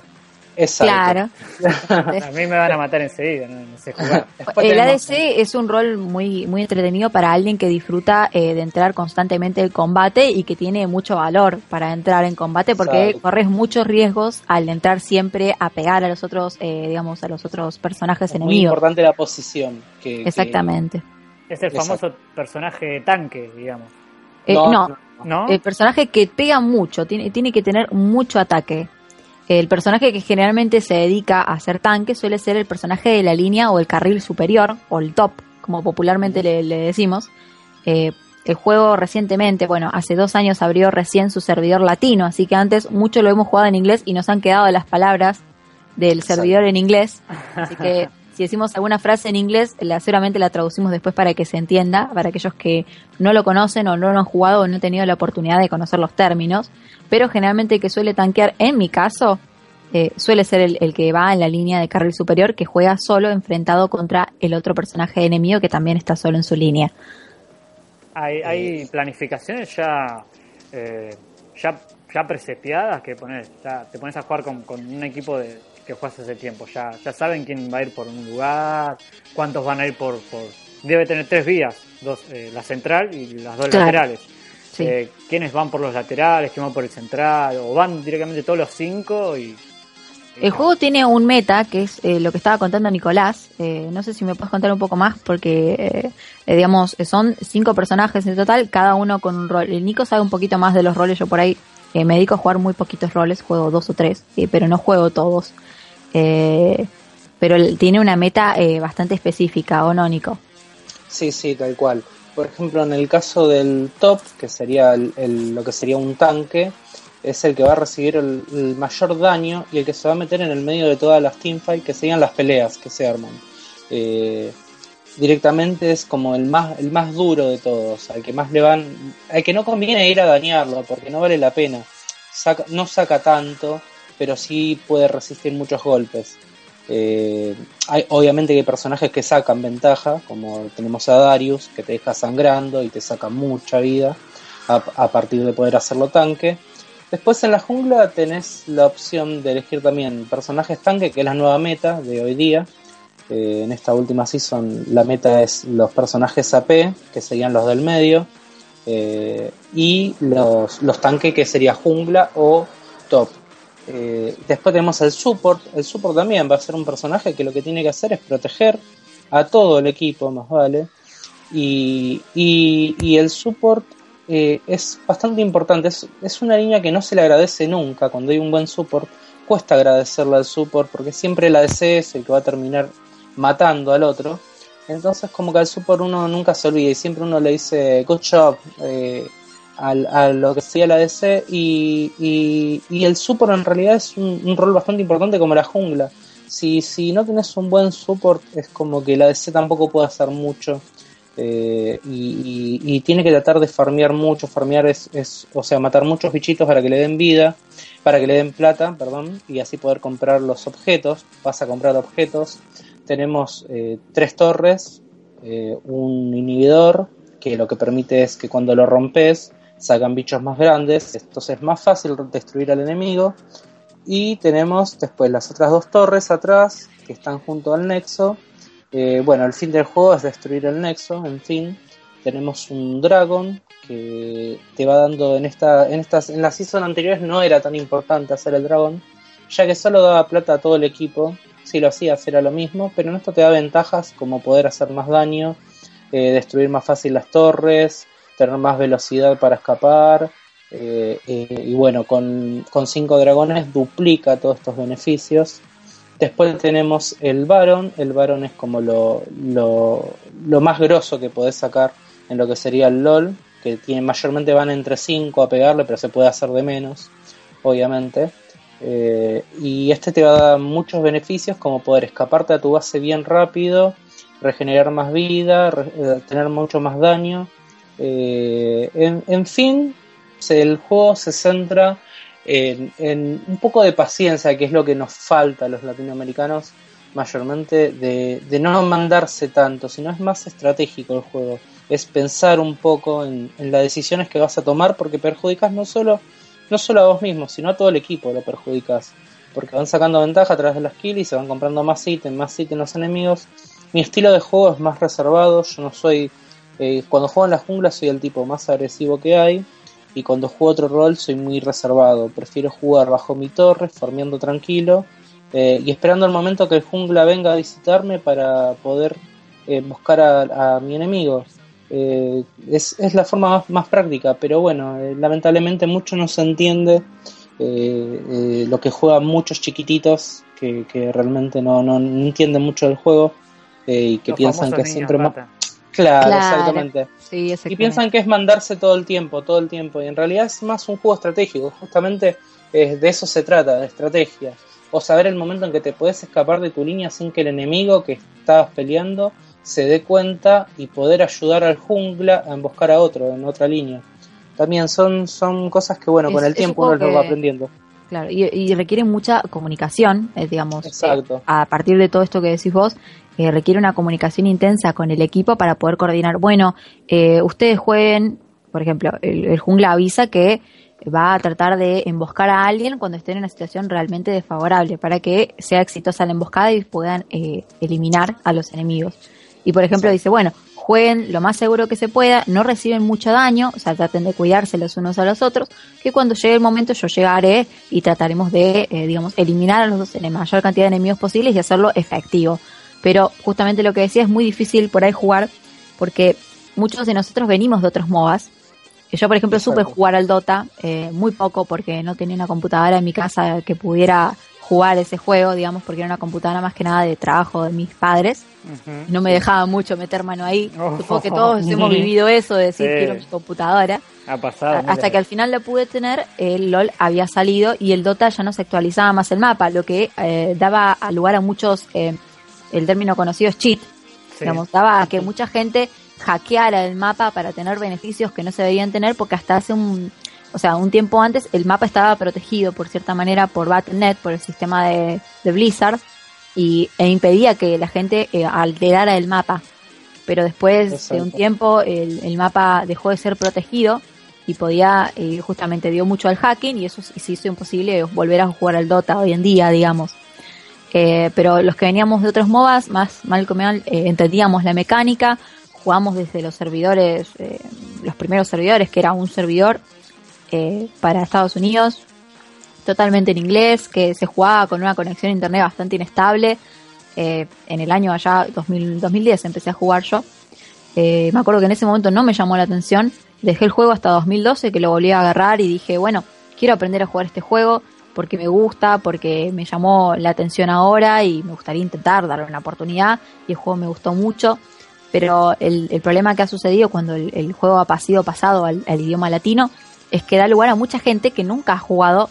Claro. [laughs] a mí me van a matar enseguida, no, sé jugar. [laughs] El ADC es un rol muy muy entretenido para alguien que disfruta eh, de entrar constantemente en combate y que tiene mucho valor para entrar en combate porque corres muchos riesgos al entrar siempre a pegar a los otros, eh, digamos, a los otros personajes enemigos. Muy importante la posición. Que, Exactamente. Es el famoso personaje tanque, digamos. Eh, no, no, el personaje que pega mucho, tiene, tiene que tener mucho ataque. El personaje que generalmente se dedica a hacer tanque suele ser el personaje de la línea o el carril superior, o el top, como popularmente le, decimos. Eh, el juego recientemente, bueno, hace dos años abrió recién su servidor latino, así que antes mucho lo hemos jugado en inglés y nos han quedado las palabras del servidor en inglés. [laughs] Así que si decimos alguna frase en inglés, la, seguramente la traducimos después para que se entienda, para aquellos que no lo conocen o no lo han jugado o no han tenido la oportunidad de conocer los términos. Pero generalmente el que suele tanquear, en mi caso, eh, suele ser el, que va en la línea de carril superior, que juega solo enfrentado contra el otro personaje enemigo que también está solo en su línea. Hay, planificaciones ya, eh, ya, ya que pones, te pones a jugar con un equipo de, que juegas hace tiempo. Ya, ya saben quién va a ir por un lugar, cuántos van a ir por... por... Debe tener tres vías, dos, eh, la central y las dos laterales. Eh, quiénes van por los laterales, quién va por el central, o van directamente todos los cinco y... el juego tiene un meta, que es eh, lo que estaba contando Nicolás. no sé si me puedes contar un poco más, porque, digamos, son cinco personajes en total, cada uno con un rol. El Nico sabe un poquito más de los roles, yo por ahí me dedico a jugar muy poquitos roles, juego dos o tres, pero no juego todos. Eh, pero tiene una meta eh, bastante específica, ¿o no? Sí, sí, tal cual. Por ejemplo, en el caso del top, que sería lo que sería un tanque, es el que va a recibir el, mayor daño y el que se va a meter en el medio de todas las teamfights, que serían las peleas que se arman. Eh, directamente es como el más, el más duro de todos, al que más le van, al que no conviene ir a dañarlo, porque no vale la pena. no saca tanto, pero sí puede resistir muchos golpes. Eh, hay obviamente que hay personajes que sacan ventaja, como tenemos a Darius, que te deja sangrando y te saca mucha vida a, partir de poder hacerlo tanque. Después en la jungla tenés la opción de elegir también personajes tanque, que es la nueva meta de hoy día. Eh, en esta última season la meta es los personajes AP, que serían los del medio, eh, y los, los tanques que sería jungla o top. Eh, después tenemos el support. El support también va a ser un personaje que lo que tiene que hacer es proteger a todo el equipo, más vale. Y, y, el support eh, es bastante importante. Es, una línea que no se le agradece nunca cuando hay un buen support. Cuesta agradecerle al support porque siempre el ADC es el que va a terminar matando al otro. Entonces como que al support uno nunca se olvida y siempre uno le dice good job. Eh, a lo que sería la DC y, y, el support en realidad es un, rol bastante importante como la jungla. Si, si no tienes un buen support es como que la DC tampoco puede hacer mucho eh, y, tiene que tratar de farmear mucho, farmear es, es, o sea, matar muchos bichitos para que le den vida, para que le den plata, perdón, y así poder comprar los objetos. Vas a comprar objetos. Tenemos eh, tres torres, eh, un inhibidor, que lo que permite es que cuando lo rompes sacan bichos más grandes, entonces es más fácil destruir al enemigo. Y tenemos después las otras dos torres atrás que están junto al nexo. Eh, bueno, el fin del juego es destruir el nexo, en fin. Tenemos un dragón que te va dando en esta, en estas, en las season anteriores no era tan importante hacer el dragón, ya que solo daba plata a todo el equipo. Si lo hacías era lo mismo, pero en esto te da ventajas como poder hacer más daño, eh, destruir más fácil las torres, tener más velocidad para escapar. Eh, eh, y bueno, con, con cinco dragones duplica todos estos beneficios. Después tenemos el Baron. El Baron es como lo, lo, más grosso que podés sacar en lo que sería el LOL. Que tiene, mayormente van entre 5 a pegarle, pero se puede hacer de menos, obviamente. Eh, y este te va a dar muchos beneficios, como poder escaparte a tu base bien rápido, regenerar más vida, tener mucho más daño eh, en, fin, el juego se centra en, un poco de paciencia, que es lo que nos falta a los latinoamericanos mayormente, de, no mandarse tanto, sino es más estratégico el juego. Es pensar un poco en, las decisiones que vas a tomar porque perjudicas no solo, no solo a vos mismo, sino a todo el equipo lo perjudicas. porque van sacando ventaja a través de las kills y se van comprando más ítems, más ítems los enemigos. Mi estilo de juego es más reservado, yo no soy... Eh, cuando juego en la jungla soy el tipo más agresivo que hay y cuando juego otro rol soy muy reservado. Prefiero jugar bajo mi torre, farmeando tranquilo eh, y esperando el momento que el jungla venga a visitarme para poder eh, buscar a, mi enemigo. Eh, es, es, la forma más, práctica, pero bueno, lamentablemente mucho no se entiende lo que juegan muchos chiquititos que, realmente no, no, entienden mucho del juego y que piensan que siempre más... Claro, exactamente. y piensan que es mandarse todo el tiempo, todo el tiempo. Y en realidad es más un juego estratégico. Justamente de eso se trata, de estrategia o saber el momento en que te puedes escapar de tu línea sin que el enemigo que estabas peleando se dé cuenta y poder ayudar al jungla a emboscar a otro en otra línea. También son, son cosas que, bueno, con el tiempo uno lo va aprendiendo. Claro, y, y requiere mucha comunicación, eh, digamos. Exacto. Eh, a partir de todo esto que decís vos, eh, requiere una comunicación intensa con el equipo para poder coordinar. Bueno, ustedes jueguen, por ejemplo, el jungla avisa que va a tratar de emboscar a alguien cuando esté en una situación realmente desfavorable para que sea exitosa la emboscada y puedan eh, eliminar a los enemigos. Y por ejemplo dice, bueno, jueguen lo más seguro que se pueda, no reciben mucho daño, o sea, traten de cuidarse los unos a los otros, que cuando llegue el momento yo llegaré y trataremos de, eh, digamos, eliminar a los dos en la mayor cantidad de enemigos posibles y hacerlo efectivo. Pero justamente lo que decía es muy difícil por ahí jugar porque muchos de nosotros venimos de otros MOBAs yo, por ejemplo, supe jugar al Dota eh, muy poco porque no tenía una computadora en mi casa que pudiera jugar ese juego, digamos, porque era una computadora más que nada de trabajo de mis padres. No me dejaba mucho meter mano ahí. Oh. Supongo que todos [laughs] hemos vivido eso de decir quiero mi computadora. Ha pasado. Hasta que al final la pude tener, el LOL había salido y el Dota ya no se actualizaba más el mapa, lo que eh, daba lugar a muchos, eh, el término conocido es cheat, digamos, daba a que mucha gente hackeara el mapa para tener beneficios que no se debían tener porque hasta hace un, o sea, un tiempo antes el mapa estaba protegido por cierta manera por Battle.net, por el sistema de, Blizzard, y, e impedía que la gente eh, alterara el mapa. Pero después de un tiempo el, mapa dejó de ser protegido y podía, eh, justamente dio mucho al hacking y eso se hizo imposible volver a jugar al Dota hoy en día, digamos. Eh, pero los que veníamos de otros MOBAs, más mal que mal, entendíamos la mecánica, jugamos desde los servidores, eh, los primeros servidores, que era un servidor eh, para Estados Unidos, totalmente en inglés, que se jugaba con una conexión a internet bastante inestable. Eh, en el año allá 2000, 2010 empecé a jugar yo. me acuerdo que en ese momento no me llamó la atención. Dejé el juego hasta 2012 que lo volví a agarrar y dije, bueno, quiero aprender a jugar este juego porque me gusta, porque me llamó la atención ahora y me gustaría intentar darle una oportunidad y el juego me gustó mucho pero el, el problema que ha sucedido cuando el, juego ha sido pasado al, idioma latino es que da lugar a mucha gente que nunca ha jugado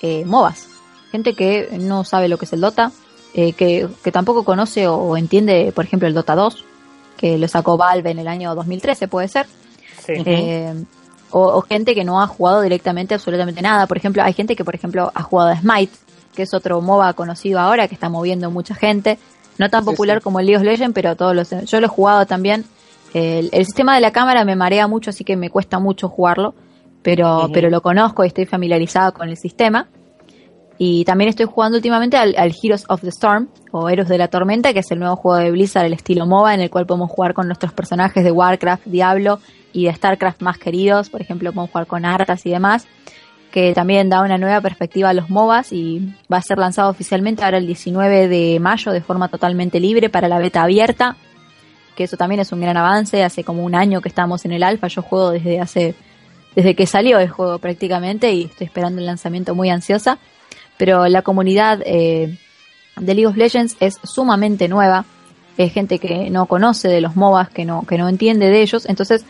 eh, MOBAs. Gente que no sabe lo que es el Dota, eh, que, que, tampoco conoce o, entiende, por ejemplo, el Dota 2, que lo sacó Valve en el año 2013, puede ser. Eh, o, gente que no ha jugado directamente absolutamente nada. Por ejemplo, hay gente que, por ejemplo, ha jugado a Smite, que es otro MOBA conocido ahora, que está moviendo mucha gente. No tan popular como el League of Legends, pero todos los, yo lo he jugado también. El, sistema de la cámara me marea mucho, así que me cuesta mucho jugarlo, pero, pero lo conozco y estoy familiarizado con el sistema. Y también estoy jugando últimamente al, Heroes of the Storm, o Héroes de la Tormenta, que es el nuevo juego de Blizzard, el estilo MOBA, en el cual podemos jugar con nuestros personajes de Warcraft, Diablo y de StarCraft más queridos. Por ejemplo, podemos jugar con Arthas y demás que también da una nueva perspectiva a los MOBAs y va a ser lanzado oficialmente ahora el 19 de mayo de forma totalmente libre para la beta abierta, que eso también es un gran avance, hace como un año que estamos en el alfa, yo juego desde hace desde que salió el juego prácticamente y estoy esperando el lanzamiento muy ansiosa, pero la comunidad eh, de League of Legends es sumamente nueva, es gente que no conoce de los MOBAs, que no que no entiende de ellos, entonces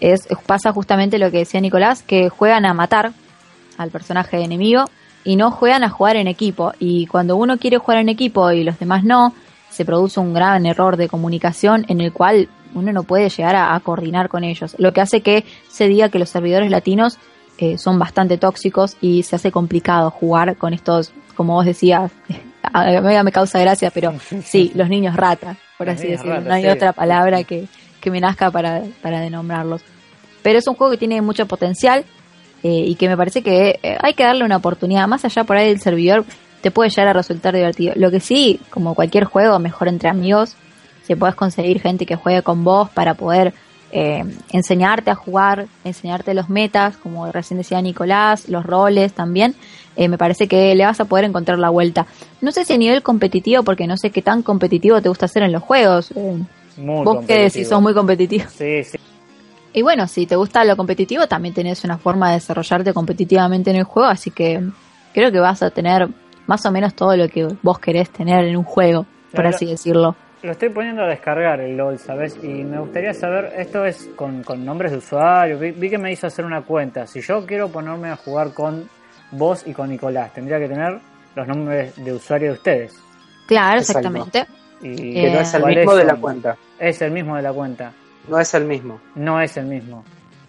es pasa justamente lo que decía Nicolás, que juegan a matar al personaje enemigo y no juegan a jugar en equipo. Y cuando uno quiere jugar en equipo y los demás no, se produce un gran error de comunicación en el cual uno no puede llegar a, coordinar con ellos. Lo que hace que se diga que los servidores latinos eh, son bastante tóxicos y se hace complicado jugar con estos, como vos decías, [laughs] a mí me causa gracia, pero [laughs] sí, los niños ratas, por así decirlo. no hay otra palabra que, que me nazca para, para denombrarlos. Pero es un juego que tiene mucho potencial, eh, y que me parece que eh, hay que darle una oportunidad, más allá por ahí del servidor, te puede llegar a resultar divertido. Lo que sí, como cualquier juego, mejor entre amigos, si puedes conseguir gente que juegue con vos para poder eh, enseñarte a jugar, enseñarte los metas, como recién decía Nicolás, los roles también, eh, me parece que le vas a poder encontrar la vuelta. No sé si a nivel competitivo, porque no sé qué tan competitivo te gusta hacer en los juegos. Eh, vos qué decís, sos muy competitivo. Sí, sí. Y bueno, si te gusta lo competitivo, también tenés una forma de desarrollarte competitivamente en el juego, así que creo que vas a tener más o menos todo lo que vos querés tener en un juego, por así decirlo. Lo estoy poniendo a descargar el LOL, ¿sabes? Y me gustaría saber, esto es con, nombres de usuario, vi, que me hizo hacer una cuenta. Si yo quiero ponerme a jugar con vos y con Nicolás, tendría que tener los nombres de usuario de ustedes. Claro, exactamente. Y que no es el mismo de la cuenta. Es el mismo de la cuenta. No es el mismo. No es el mismo.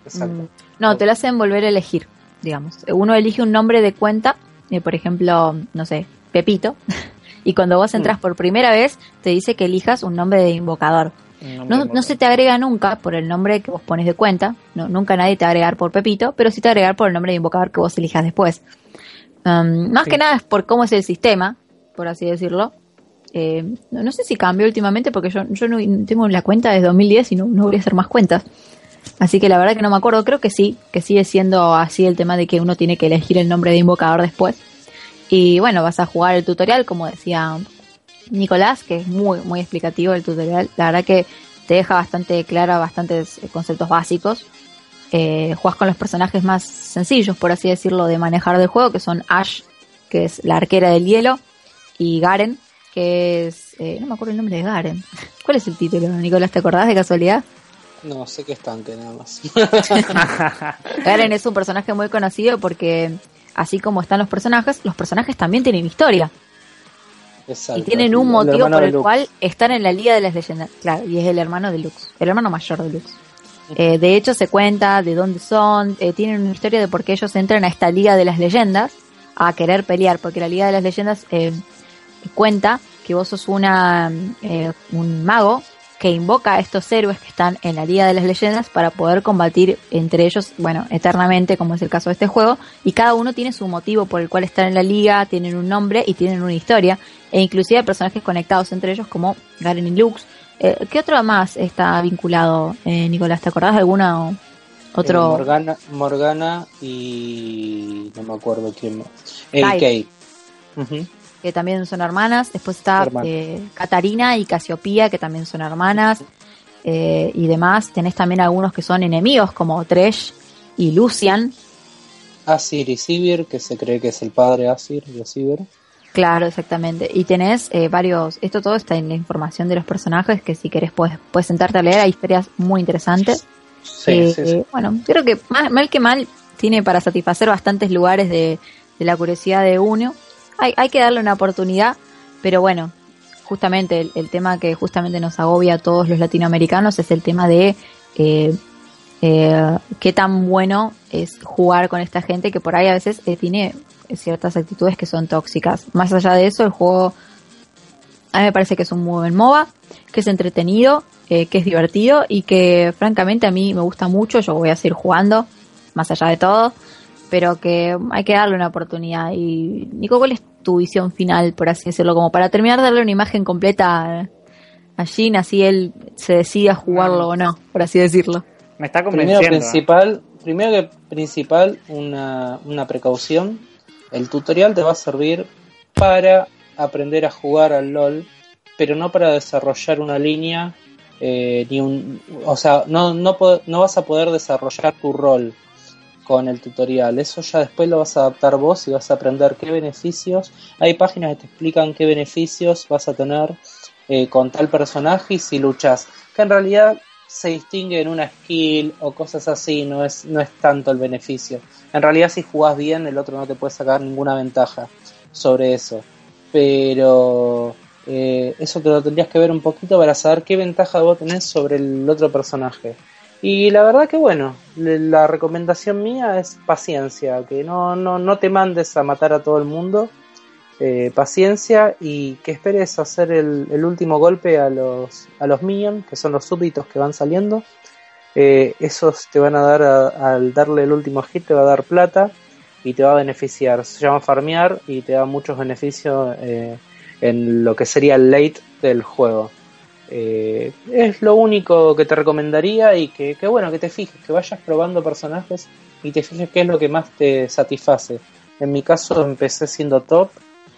Exacto. Mm, no, te lo hacen volver a elegir, digamos. Uno elige un nombre de cuenta, eh, por ejemplo, no sé, Pepito. [laughs] y cuando vos entras mm. por primera vez, te dice que elijas un nombre de invocador. No, no, se te agrega nunca por el nombre que vos pones de cuenta, no, nunca nadie te va a agregar por Pepito, pero sí te va a agregar por el nombre de invocador que vos elijas después. Um, más que nada es por cómo es el sistema, por así decirlo. Eh, no, sé si cambió últimamente porque yo, yo no tengo la cuenta desde 2010 y no, no voy a hacer más cuentas. Así que la verdad que no me acuerdo, creo que sí, que sigue siendo así el tema de que uno tiene que elegir el nombre de invocador después. Y bueno, vas a jugar el tutorial, como decía Nicolás, que es muy, muy explicativo el tutorial. La verdad que te deja bastante clara bastantes eh, conceptos básicos. Eh, juegas con los personajes más sencillos, por así decirlo, de manejar del juego, que son Ash, que es la arquera del hielo, y Garen, que es... Eh, no me acuerdo el nombre de Garen. [laughs] ¿Cuál es el título, Nicolás? ¿Te acordás de casualidad? No, sé que es tanque nada más. [laughs] [laughs] Garen es un personaje muy conocido porque así como están los personajes, los personajes también tienen historia. Exacto. Y tienen un motivo por el cual están en la Liga de las Leyendas. Claro, y es el hermano de Lux, el hermano mayor de Lux. Eh, de hecho, se cuenta de dónde son, eh, tienen una historia de por qué ellos entran a esta Liga de las Leyendas a querer pelear, porque la Liga de las Leyendas eh, cuenta que vos sos una, un mago que invoca a estos héroes que están en la Liga de las Leyendas para poder combatir entre ellos, bueno, eternamente, como es el caso de este juego, y cada uno tiene su motivo por el cual están en la liga, tienen un nombre y tienen una historia, e inclusive personajes conectados entre ellos como Garen y Lux. Eh, ¿Qué otro más está vinculado, eh, Nicolás? ¿Te acordás de alguna otro? Eh, Morgana, Morgana y no me acuerdo quién más. El que también son hermanas. Después está eh, Catarina y Casiopía, que también son hermanas. Eh, y demás. Tenés también algunos que son enemigos, como Tresh y Lucian. Asir y Sibir, que se cree que es el padre Asir y Sibir. Claro, exactamente. Y tenés eh, varios, esto todo está en la información de los personajes, que si querés puedes, puedes sentarte a leer, hay historias muy interesantes. Sí, sí, Bueno, creo que mal, que mal tiene para satisfacer bastantes lugares de, de la curiosidad de uno hay, hay que darle una oportunidad, pero bueno, justamente el, tema que justamente nos agobia a todos los latinoamericanos es el tema de eh, eh, qué tan bueno es jugar con esta gente que por ahí a veces eh, tiene ciertas actitudes que son tóxicas. Más allá de eso, el juego a mí me parece que es un muy buen MOBA, que es entretenido, que es divertido y que francamente a mí me gusta mucho, yo voy a seguir jugando, más allá de todo pero que hay que darle una oportunidad. Y Nico, ¿cuál es tu visión final, por así decirlo? Como para terminar de darle una imagen completa a Jin, así él se decida jugarlo o no, por así decirlo. Me está convenciendo. Primero, principal, primero que principal, una, una precaución. El tutorial te va a servir para aprender a jugar al LOL, pero no para desarrollar una línea, eh, ni un, o sea, no, no, no vas a poder desarrollar tu rol con el tutorial. Eso ya después lo vas a adaptar vos y vas a aprender qué beneficios. Hay páginas que te explican qué beneficios vas a tener eh, con tal personaje y si luchas. Que en realidad se distingue en una skill o cosas así, no es, no es tanto el beneficio. En realidad si jugás bien el otro no te puede sacar ninguna ventaja sobre eso. Pero eh, eso te lo tendrías que ver un poquito para saber qué ventaja vos tenés sobre el otro personaje. Y la verdad que bueno, la recomendación mía es paciencia, que no, no, no te mandes a matar a todo el mundo, eh, paciencia y que esperes hacer el, el, último golpe a los, a los minions, que son los súbditos que van saliendo. Eh, esos te van a dar, al darle el último hit, te va a dar plata y te va a beneficiar. Se llama farmear y te da muchos beneficios eh, en lo que sería el late del juego. Eh, es lo único que te recomendaría y que, bueno, que te fijes, que vayas probando personajes y te fijes qué es lo que más te satisface. En mi caso empecé siendo top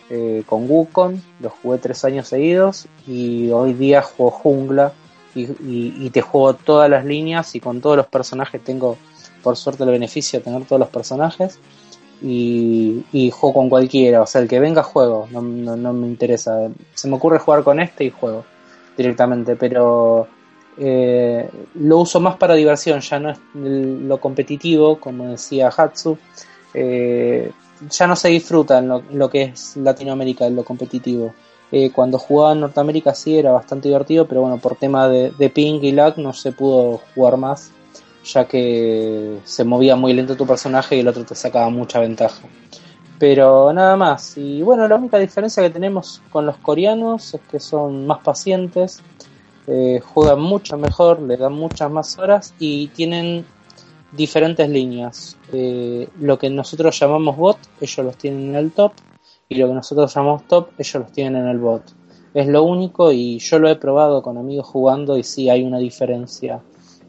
eh, con Wukong, lo jugué tres años seguidos y hoy día juego jungla y, te juego todas las líneas y con todos los personajes tengo por suerte el beneficio de tener todos los personajes y, juego con cualquiera, o sea, el que venga juego, no, no, me interesa. Se me ocurre jugar con este y juego directamente, pero eh, lo uso más para diversión, ya no es lo competitivo, como decía Hatsu. Eh, ya no se disfruta en lo, que es Latinoamérica, en lo competitivo. Eh, cuando jugaba en Norteamérica sí era bastante divertido, pero bueno, por tema de, de ping y lag no se pudo jugar más ya que se movía muy lento tu personaje y el otro te sacaba mucha ventaja. Pero nada más. Y bueno, la única diferencia que tenemos con los coreanos es que son más pacientes, eh, juegan mucho mejor, le dan muchas más horas y tienen diferentes líneas. Eh, lo que nosotros llamamos bot, ellos los tienen en el top, y lo que nosotros llamamos top, ellos los tienen en el bot. Es lo único y yo lo he probado con amigos jugando y sí hay una diferencia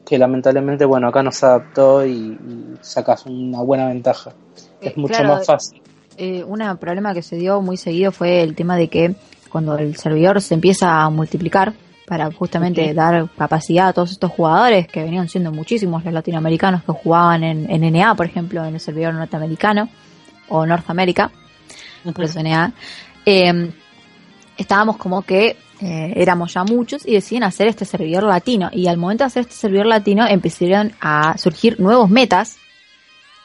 que lamentablemente, bueno, acá no se adaptó y, sacas una buena ventaja. Eh, es mucho más fácil. Eh, un problema que se dio muy seguido fue el tema de que cuando el servidor se empieza a multiplicar para justamente dar capacidad a todos estos jugadores que venían siendo muchísimos los latinoamericanos que jugaban en, en NA, por ejemplo, en el servidor norteamericano o Norteamérica, por eso NA, eh, estábamos como que eh, éramos ya muchos y deciden hacer este servidor latino. Y al momento de hacer este servidor latino empezaron a surgir nuevos metas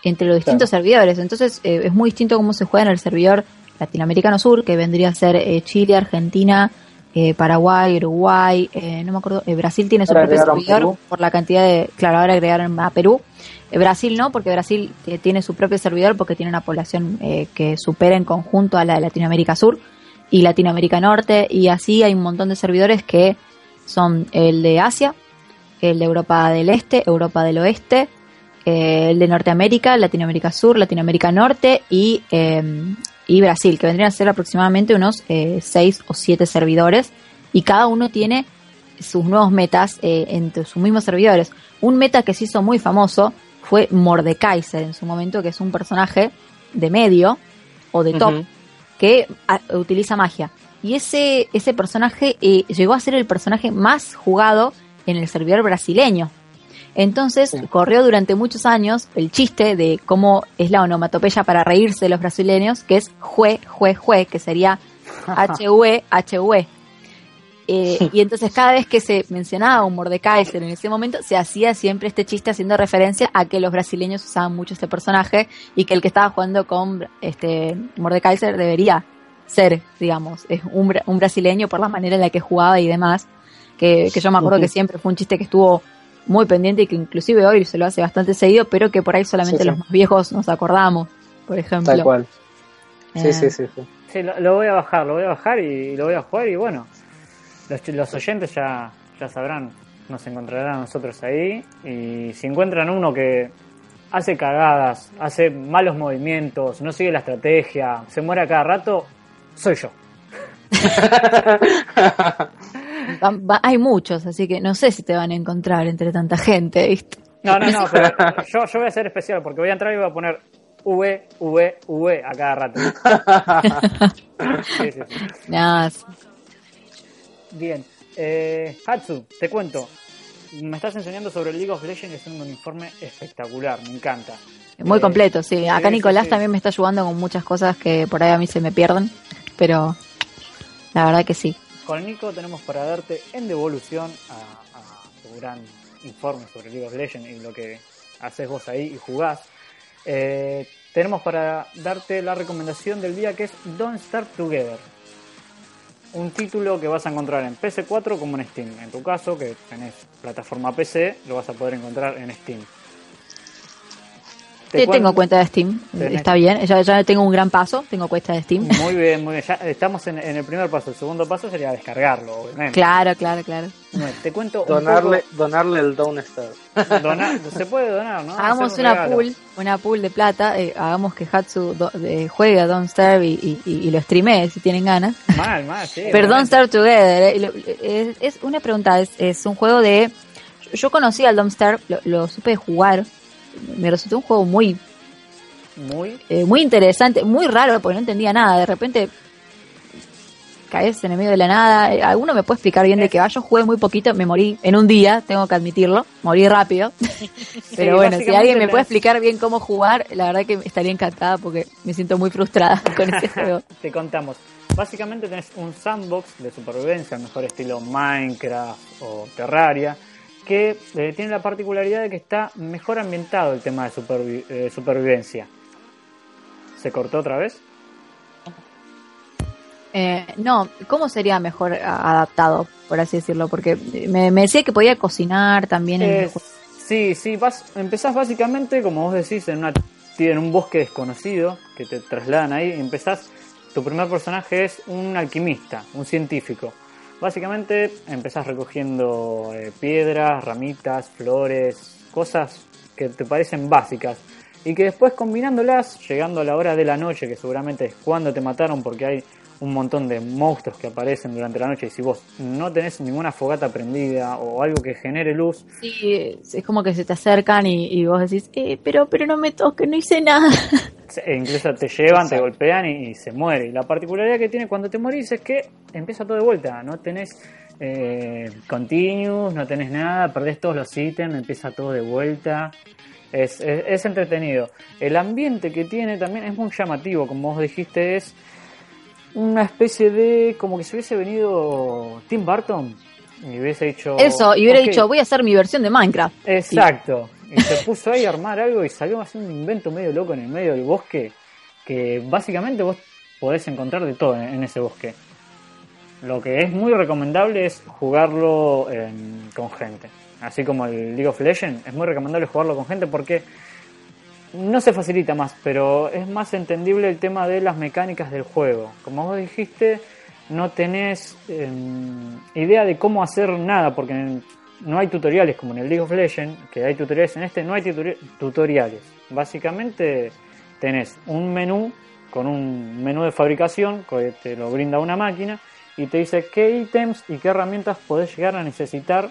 entre los distintos servidores. Entonces eh, es muy distinto cómo se juega en el servidor latinoamericano sur, que vendría a ser eh, Chile, Argentina, Paraguay, Uruguay, no me acuerdo, Brasil tiene su propio servidor por la cantidad de, claro, ahora agregaron a Perú. Brasil no, porque Brasil tiene su propio servidor porque tiene una población que supera en conjunto a la de Latinoamérica Sur y Latinoamérica Norte y así hay un montón de servidores que son el de Asia, el de Europa del Este, Europa del Oeste, eh, el de Norteamérica, Latinoamérica Sur, Latinoamérica Norte y, em, y Brasil, que vendrían a ser aproximadamente unos eh, seis o siete servidores y cada uno tiene sus nuevos metas eh, entre sus mismos servidores. Un meta que se hizo muy famoso fue Mordekaiser en su momento, que es un personaje de medio o de top, que ah, utiliza magia. Y ese, ese personaje eh, llegó a ser el personaje más jugado en el servidor brasileño. Entonces corrió durante muchos años el chiste de cómo es la onomatopeya para reírse de los brasileños, que es jue, jue, jue, que sería [laughs] H-U-E, H-U-E. Eh, y entonces cada vez que se mencionaba un Mordekaiser en ese momento, se hacía siempre este chiste haciendo referencia a que los brasileños usaban mucho este personaje y que el que estaba jugando con este Mordekaiser debería ser, digamos, un, un brasileño por la manera en la que jugaba y demás. Que, que yo me acuerdo que siempre fue un chiste que estuvo muy pendiente y que inclusive hoy se lo hace bastante seguido, pero que por ahí solamente los más viejos nos acordamos, por ejemplo. Tal cual. Sí, sí, sí. Sí, lo, lo, voy a bajar, lo voy a bajar y lo voy a jugar y bueno, los, oyentes ya, ya sabrán, nos encontrarán a nosotros ahí. Y si encuentran uno que hace cagadas, hace malos movimientos, no sigue la estrategia, se muere a cada rato, soy yo. [laughs] Hay muchos, así que no sé si te van a encontrar entre tanta gente, ¿viste? No, no, no, pero [laughs] yo, yo voy a ser especial porque voy a entrar y voy a poner V, V, V a cada rato. sí, sí, sí. [laughs] Bien. Eh, Hatsu, te cuento. Me estás enseñando sobre el League of Legends es un informe espectacular, me encanta. Muy completo, sí. Acá Nicolás también me está ayudando con muchas cosas que por ahí a mí se me pierden, pero la verdad que sí. Con Nico tenemos para darte en devolución a, tu gran informe sobre League of Legends y lo que haces vos ahí y jugás. Eh, tenemos para darte la recomendación del día que es Don't Start Together un título que vas a encontrar en PC4 como en Steam. En tu caso, que tenés plataforma PC, lo vas a poder encontrar en Steam. Tengo cuenta de Steam, está bien, ya, ya tengo un gran paso, tengo cuenta de Steam. Muy bien, muy bien, ya estamos en, el primer paso, el segundo paso sería descargarlo, obviamente. Claro, claro, claro. te cuento donarle, donarle el Downstar. Donar, se puede donar, ¿no? Hagamos una pool, una pool de plata, eh, hagamos que Hatsu juegue a Don't Starve y, y, lo streamee si tienen ganas. Mal, mal, sí. [laughs] Pero Don't Starve Together, eh, es, una pregunta, es, es un juego de... Yo conocí al Don't Starve, lo, lo supe jugar me resultó un juego muy muy eh, muy interesante, muy raro porque no entendía nada. De repente caes en el medio de la nada. Eh, ¿Alguno me puede explicar bien de qué va? Yo jugué muy poquito, me morí en un día, tengo que admitirlo, morí rápido. [laughs] [laughs] Pero bueno, si alguien me puede explicar bien cómo jugar, la verdad que estaría encantada porque me siento muy frustrada [laughs] con este juego. Te contamos. Básicamente tenés un sandbox de supervivencia, mejor estilo Minecraft o Terraria, que eh, tiene la particularidad de que está mejor ambientado el tema de eh, supervivencia. ¿Se cortó otra vez? Eh, no, ¿cómo sería mejor adaptado, por así decirlo? Porque me, decía que podía cocinar también en el. Sí, sí, vas, empezás básicamente, como vos decís, en, una, en un bosque desconocido, que te trasladan ahí, y empezás, tu primer personaje es un alquimista, un científico Básicamente empezás recogiendo eh, piedras, ramitas, flores, cosas que te parecen básicas y que después combinándolas, llegando a la hora de la noche, que seguramente es cuando te mataron porque hay un montón de monstruos que aparecen durante la noche y si vos no tenés ninguna fogata prendida o algo que genere luz... Sí, es como que se te acercan y, vos decís, eh, pero, pero no me toques, no hice nada. E incluso te llevan, te golpean y, se muere. Y la particularidad que tiene cuando te morís es que empieza todo de vuelta, no tenés eh, continuous, no tenés nada, perdés todos los ítems, empieza todo de vuelta. Es, es entretenido. El ambiente que tiene también es muy llamativo, como vos dijiste, es una especie de. como que se hubiese venido Tim Burton y hubiese dicho. Eso, y hubiera dicho, voy a hacer mi versión de Minecraft. Exacto. Y se puso ahí a armar algo y salió haciendo un invento medio loco en el medio del bosque. Que básicamente vos podés encontrar de todo en, ese bosque. Lo que es muy recomendable es jugarlo con gente. Así como el League of Legends, es muy recomendable jugarlo con gente porque no se facilita más, pero es más entendible el tema de las mecánicas del juego. Como vos dijiste, no tenés em, idea de cómo hacer nada, porque no hay tutoriales como en el League of Legends, que hay tutoriales en este, no hay tutoriales. Básicamente tenés un menú con un menú de fabricación que te lo brinda una máquina y te dice qué ítems y qué herramientas podés llegar a necesitar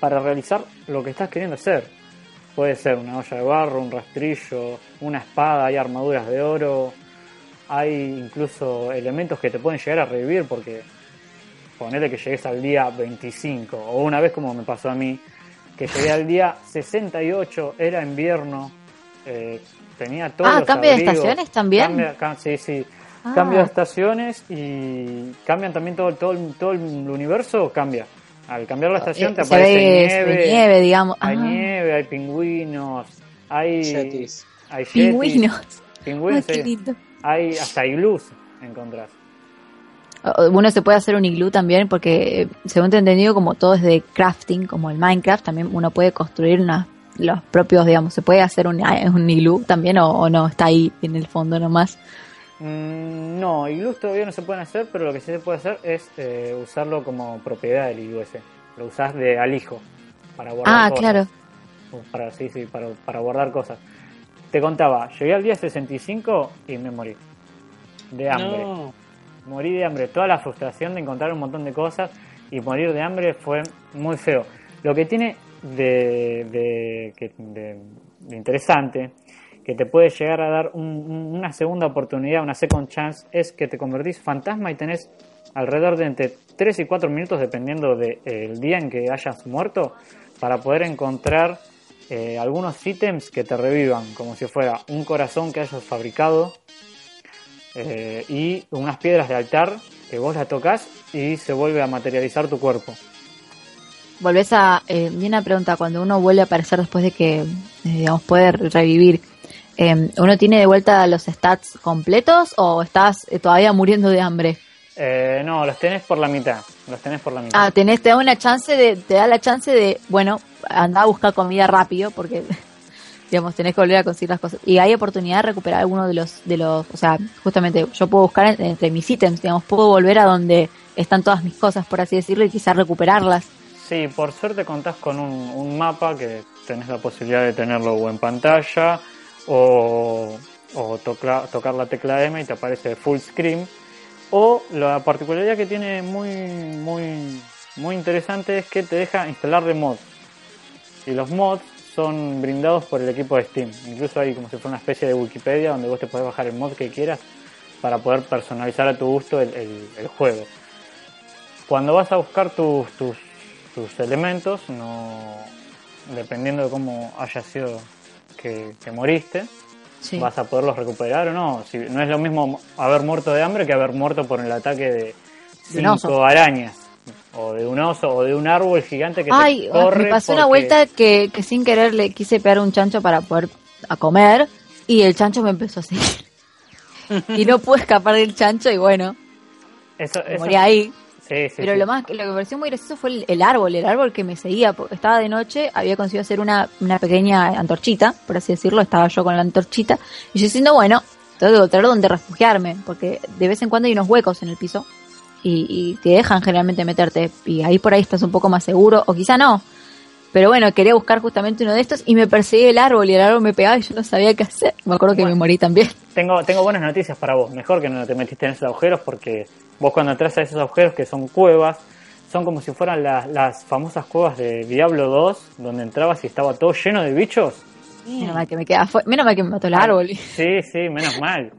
para realizar lo que estás queriendo hacer Puede ser una olla de barro, un rastrillo, una espada, hay armaduras de oro, hay incluso elementos que te pueden llegar a revivir porque ponele que llegues al día 25 o una vez como me pasó a mí que llegué al día 68 era invierno eh, tenía todo ah cambio de estaciones también sí sí. Ah. cambio de estaciones y cambian también todo todo todo el universo cambia al cambiar la estación eh, te aparece nieve, nieve, digamos. Hay nieve, hay pingüinos, hay yetis. Hay pingüinos. Pingüinos. hay hasta iglús encontrás. Uno se puede hacer un iglú también porque, eh, según te he entendido, como todo es de crafting, como el Minecraft, también uno puede construir una, los propios, digamos, se puede hacer un, un iglú también o, o no, está ahí en el fondo nomás. Mm, no, iglús todavía no se pueden hacer, pero lo que sí se puede hacer es eh, usarlo como propiedad del iglú ese. Lo usás de alijo para guardar ah, claro. Para, sí, sí, para, para guardar cosas. Te contaba, llegué al día 65 y me morí. De hambre. Morí de hambre. Toda la frustración de encontrar un montón de cosas y morir de hambre fue muy feo. Lo que tiene de, de, de, de interesante que te puede llegar a dar una segunda oportunidad, una second chance, es que te convertís fantasma y tenés alrededor de entre 3 y 4 minutos, dependiendo del día en que hayas muerto, para poder encontrar eh, algunos ítems que te revivan, como si fuera un corazón que hayas fabricado eh, y unas piedras de altar que vos las tocas y se vuelve a materializar tu cuerpo. Volvés a. Eh, una pregunta: cuando uno vuelve a aparecer después de que, eh, digamos, puede revivir, Em, ¿uno tiene de vuelta los stats completos o estás eh, todavía muriendo de hambre? Eh, no, los tenés por la mitad. Los tenés por la mitad. Ah, tenés, te da una chance de, te da la chance de, bueno, anda a buscar comida rápido porque. [laughs] digamos, tenés que volver a conseguir las cosas. Y hay oportunidad de recuperar alguno de los, de los, o sea, justamente yo puedo buscar entre mis ítems, digamos, puedo volver a donde están todas mis cosas, por así decirlo, y quizás recuperarlas. Sí, por suerte contás con un, mapa que tenés la posibilidad de tenerlo o en pantalla o, tocar la tecla M y te aparece full screen. O la particularidad que tiene muy, muy, muy interesante es que te deja instalar de mods. Y los mods son brindados por el equipo de Steam. Incluso hay como si fuera una especie de Wikipedia donde vos te podés bajar el mod que quieras para poder personalizar a tu gusto el, juego. Cuando vas a buscar tus, tus, elementos, no dependiendo de cómo haya sido que, moriste, vas a poderlos recuperar o no. Si, no es lo mismo haber muerto de hambre que haber muerto por el ataque de cinco arañas o de un oso o de un árbol gigante que Ay, te corre me pasó una vuelta que, sin querer le quise pegar un chancho para poder a comer y el chancho me empezó a seguir. [laughs] y no pude escapar del chancho y bueno, eso, morí ahí. Pero lo más lo que me pareció muy gracioso fue el, árbol, el árbol que me seguía, estaba de noche, había conseguido hacer una, una pequeña antorchita, por así decirlo, estaba yo con la antorchita, y yo diciendo, bueno, tengo que tener donde refugiarme, porque de vez en cuando hay unos huecos en el piso, y, te dejan generalmente meterte y ahí por ahí estás un poco más seguro o quizá no. Pero bueno, quería buscar justamente uno de estos y me perseguí el árbol y el árbol me pegaba y yo no sabía qué hacer. Me acuerdo que me morí también. Tengo, tengo buenas noticias para vos. Mejor que no te metiste en esos agujeros porque vos cuando entras a esos agujeros que son cuevas, son como si fueran las, las famosas cuevas de Diablo 2, donde entrabas y estaba todo lleno de bichos. Menos mal que me queda menos mal que me mató el árbol. Sí, sí, menos mal.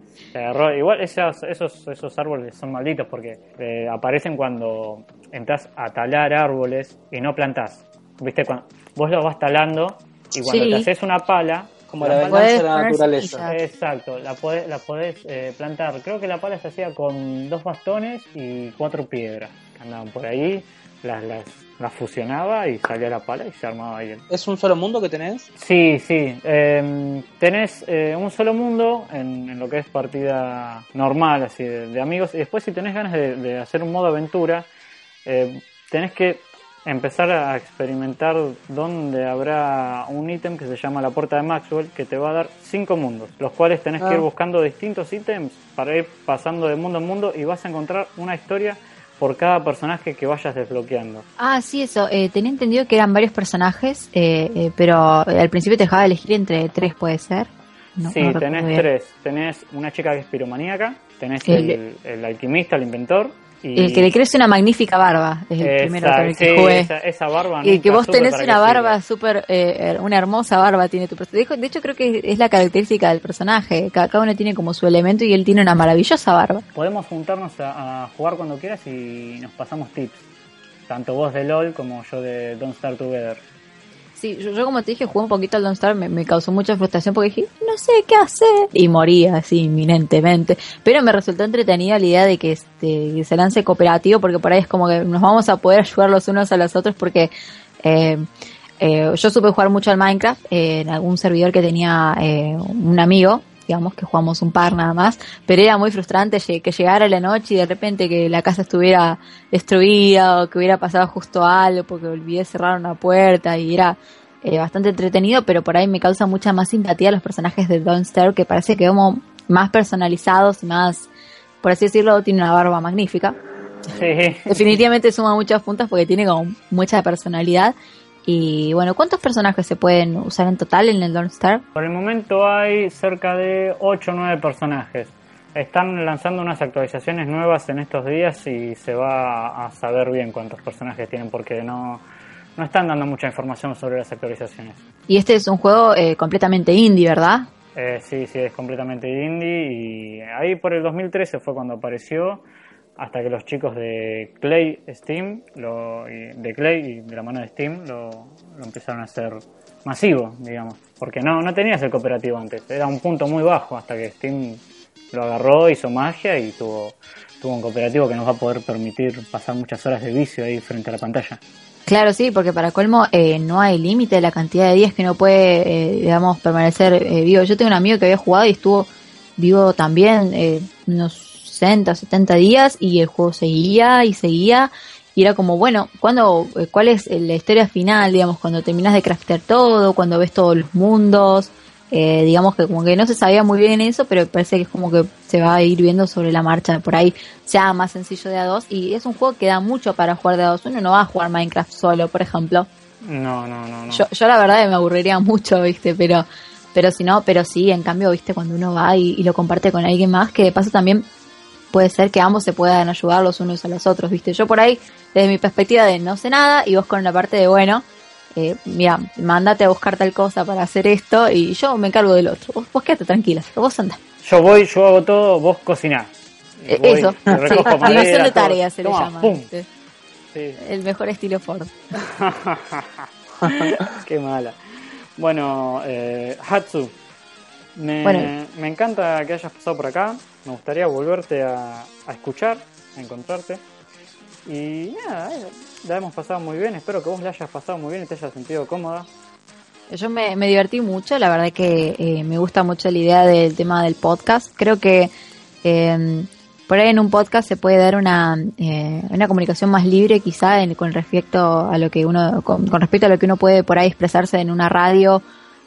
Igual esos, esos, esos árboles son malditos porque eh, aparecen cuando entras a talar árboles y no plantás. ¿Viste? Cuando vos los vas talando y cuando te haces una pala. Como la, venganza de la naturaleza. Exacto, la podés, la podés eh, plantar. Creo que la pala se hacía con dos bastones y cuatro piedras que andaban por ahí. Las, las la fusionaba y salía la pala y se armaba ahí. ¿Es un solo mundo que tenés? Sí, sí. Em, tenés eh, un solo mundo en, lo que es partida normal, así de, amigos. Y después, si tenés ganas de, hacer un modo aventura, eh, tenés que empezar a experimentar donde habrá un ítem que se llama la puerta de Maxwell que te va a dar cinco mundos, los cuales tenés que ir ah. buscando distintos ítems para ir pasando de mundo en mundo y vas a encontrar una historia por cada personaje que vayas desbloqueando. Ah, sí, eso. Eh, tenía entendido que eran varios personajes, eh, eh, pero al principio te dejaba elegir entre tres, ¿puede ser? sí, tenés tres. Tenés una chica que es piromaníaca, tenés el alquimista, el inventor, el que le crece una magnífica barba, es el primero que jugué. Esa, barba y que vos tenés una barba súper, eh, una hermosa barba tiene tu personaje. De hecho, creo que es la característica del personaje. Cada, uno tiene como su elemento y él tiene una maravillosa barba. Podemos juntarnos a, jugar cuando quieras y nos pasamos tips. Tanto vos de LOL como yo de Don't Start Together. Sí, yo, como te dije, jugué un poquito al Don't Star, me, causó mucha frustración porque dije, no sé qué hacer. Y moría así inminentemente. Pero me resultó entretenida la idea de que este, se lance cooperativo porque por ahí es como que nos vamos a poder ayudar los unos a los otros porque eh, eh, yo supe jugar mucho al Minecraft eh, en algún servidor que tenía un amigo digamos que jugamos un par nada más, pero era muy frustrante que llegara la noche y de repente que la casa estuviera destruida o que hubiera pasado justo algo porque olvidé cerrar una puerta y era eh, bastante entretenido, pero por ahí me causa mucha más simpatía los personajes de Don't que parece que como más personalizados y más, por así decirlo, tiene una barba magnífica. Definitivamente suma muchas puntas porque tiene como mucha personalidad y bueno, ¿cuántos personajes se pueden usar en total en el Dawn Star? Por el momento hay cerca de 8 o 9 personajes. Están lanzando unas actualizaciones nuevas en estos días y se va a saber bien cuántos personajes tienen porque no, no están dando mucha información sobre las actualizaciones. Y este es un juego eh, completamente indie, ¿verdad? Eh, sí, sí, es completamente indie y ahí por el 2013 fue cuando apareció hasta que los chicos de Clay Steam, lo, de Clay y de la mano de Steam lo, empezaron a hacer masivo, digamos, porque no, no tenías el cooperativo antes, era un punto muy bajo hasta que Steam lo agarró, hizo magia y tuvo, tuvo un cooperativo que nos va a poder permitir pasar muchas horas de vicio ahí frente a la pantalla. Claro, sí, porque para colmo eh, no hay límite de la cantidad de días que no puede, eh, digamos, permanecer eh, vivo. Yo tengo un amigo que había jugado y estuvo vivo también unos 60 o 70 días y el juego seguía y seguía. Y era como, bueno, ¿cuándo, eh, ¿cuál es la historia final, digamos, cuando terminas de craftear todo, cuando ves todos los mundos? Eh, digamos que como que no se sabía muy bien eso, pero parece que es como que se va a ir viendo sobre la marcha, por ahí sea más sencillo de a dos, y es un juego que da mucho para jugar de a dos, uno no va a jugar Minecraft solo, por ejemplo. No, no, no. Yo, yo la verdad me aburriría mucho, viste, pero pero si no, pero sí, en cambio, viste, cuando uno va y, lo comparte con alguien más, que de paso también puede ser que ambos se puedan ayudar los unos a los otros, viste. Yo por ahí, desde mi perspectiva de no sé nada, y vos con la parte de, bueno, eh, mira, mándate a buscar tal cosa para hacer esto, y yo me encargo del otro. Vos, vos quédate tranquila, vos andás. Yo voy, yo hago todo, vos cocinás. Eh, eso, sí, división de tareas se le llama. El mejor estilo Ford. [laughs] Qué mala. Bueno, eh, Hatsu, me, me, encanta que hayas pasado por acá. Me gustaría volverte a, escuchar, a encontrarte. Y nada, eh, la hemos pasado muy bien. Espero que vos la hayas pasado muy bien y te hayas sentido cómoda. Yo me, divertí mucho, la verdad que eh, me gusta mucho la idea del tema del podcast. Creo que eh, por ahí en un podcast se puede dar una, eh, una comunicación más libre quizá con respecto a lo que uno con, respecto a lo que uno puede por ahí expresarse en una radio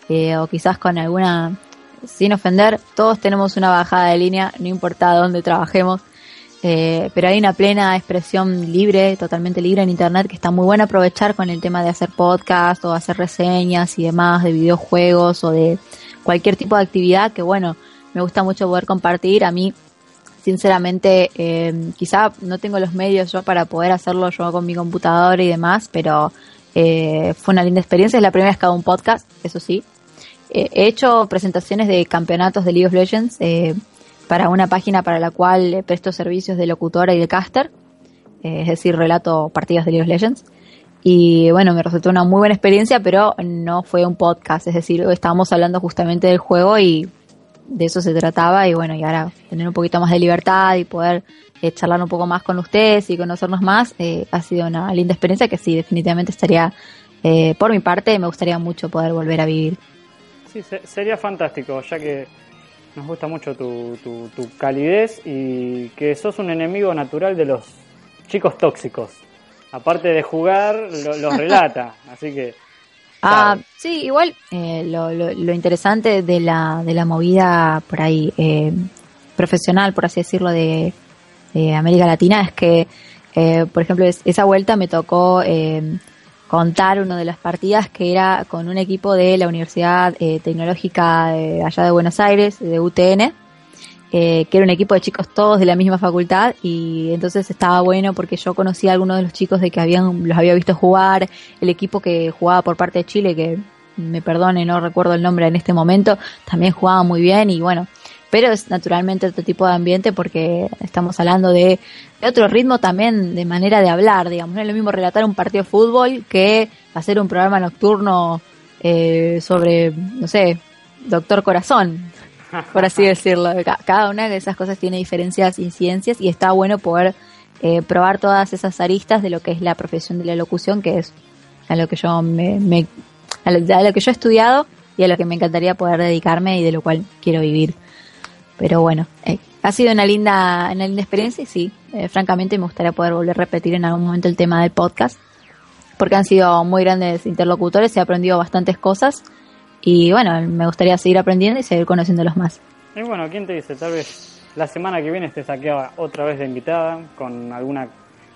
eh, o quizás con alguna sin ofender todos tenemos una bajada de línea no importa dónde trabajemos eh, pero hay una plena expresión libre totalmente libre en internet que está muy buena aprovechar con el tema de hacer podcast o hacer reseñas y demás de videojuegos o de cualquier tipo de actividad que bueno me gusta mucho poder compartir a mí sinceramente, eh, quizá no tengo los medios yo para poder hacerlo yo con mi computadora y demás, pero eh, fue una linda experiencia. Es la primera vez que hago un podcast, eso sí. Eh, he hecho presentaciones de campeonatos de League of Legends eh, para una página para la cual presto servicios de locutora y de caster, es decir, relato partidas de League of Legends. Y bueno, me resultó una muy buena experiencia, pero no fue un podcast, es decir, estábamos hablando justamente del juego y de eso se trataba y bueno, y ahora tener un poquito más de libertad y poder eh, charlar un poco más con ustedes y conocernos más, eh, ha sido una linda experiencia que sí, definitivamente estaría, eh, por mi parte, me gustaría mucho poder volver a vivir. Sí, sería fantástico, ya que nos gusta mucho tu, tu, tu calidez y que sos un enemigo natural de los chicos tóxicos. Aparte de jugar, los [laughs] relata, así que Ah, sí, igual eh, lo, lo, interesante de la, de la movida por ahí eh, profesional, por así decirlo, de, América Latina es que, eh, por ejemplo, esa vuelta me tocó contar una de las partidas que era con un equipo de la Universidad Tecnológica de allá de Buenos Aires, de UTN, eh, que era un equipo de chicos todos de la misma facultad y entonces estaba bueno porque yo conocía a algunos de los chicos de que habían los había visto jugar, el equipo que jugaba por parte de Chile, que me perdone, no recuerdo el nombre en este momento, también jugaba muy bien y bueno, pero es naturalmente otro tipo de ambiente porque estamos hablando de, otro ritmo también de manera de hablar, digamos, no es lo mismo relatar un partido de fútbol que hacer un programa nocturno eh, sobre, no sé, Doctor Corazón, por así [laughs] decirlo. Cada una de esas cosas tiene diferencias, incidencias y está bueno poder eh, probar todas esas aristas de lo que es la profesión de la locución, que es a lo que yo me, a, lo, que yo he estudiado y a lo que me encantaría poder dedicarme y de lo cual quiero vivir. Pero bueno, eh, ha sido una linda, una linda experiencia y sí, eh, francamente me gustaría poder volver a repetir en algún momento el tema del podcast, porque han sido muy grandes interlocutores, he aprendido bastantes cosas y bueno, me gustaría seguir aprendiendo y seguir conociéndolos más. Y bueno, ¿quién te dice? Tal vez la semana que viene te saqueaba otra vez de invitada con alguna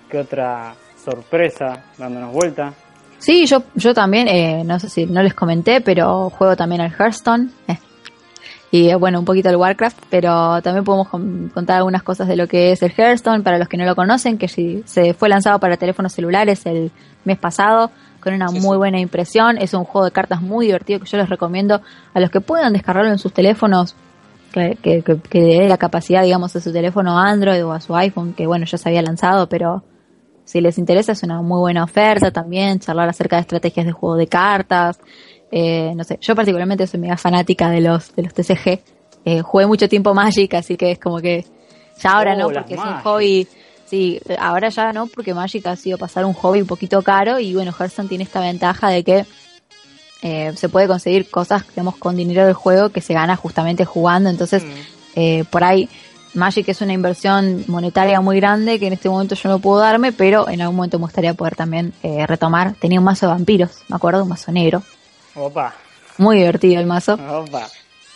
que otra sorpresa dándonos vuelta. Sí, yo, yo también, eh, no sé si no les comenté, pero juego también al Hearthstone. Eh. Y eh, bueno, un poquito al Warcraft, pero también podemos contar algunas cosas de lo que es el Hearthstone para los que no lo conocen, que si se fue lanzado para teléfonos celulares el mes pasado con una muy buena impresión. Es un juego de cartas muy divertido que yo les recomiendo a los que puedan descargarlo en sus teléfonos, que, que, que, dé la capacidad, digamos, a su teléfono Android o a su iPhone, que bueno, ya se había lanzado, pero si les interesa es una muy buena oferta también, charlar acerca de estrategias de juego de cartas. Eh, no sé, yo particularmente soy mega fanática de los, de los TCG. Eh, jugué mucho tiempo Magic, así que es como que ya ahora no, oh, porque es un hobby Sí, ahora ya no, porque Magic ha sido pasar un hobby un poquito caro y bueno, Hearthstone tiene esta ventaja de que eh, se puede conseguir cosas, digamos, con dinero del juego que se gana justamente jugando, entonces mm. eh, por ahí Magic es una inversión monetaria muy grande que en este momento yo no puedo darme, pero en algún momento me gustaría poder también eh, retomar. Tenía un mazo de vampiros, me acuerdo, un mazo negro. Opa. Muy divertido el mazo. Opa.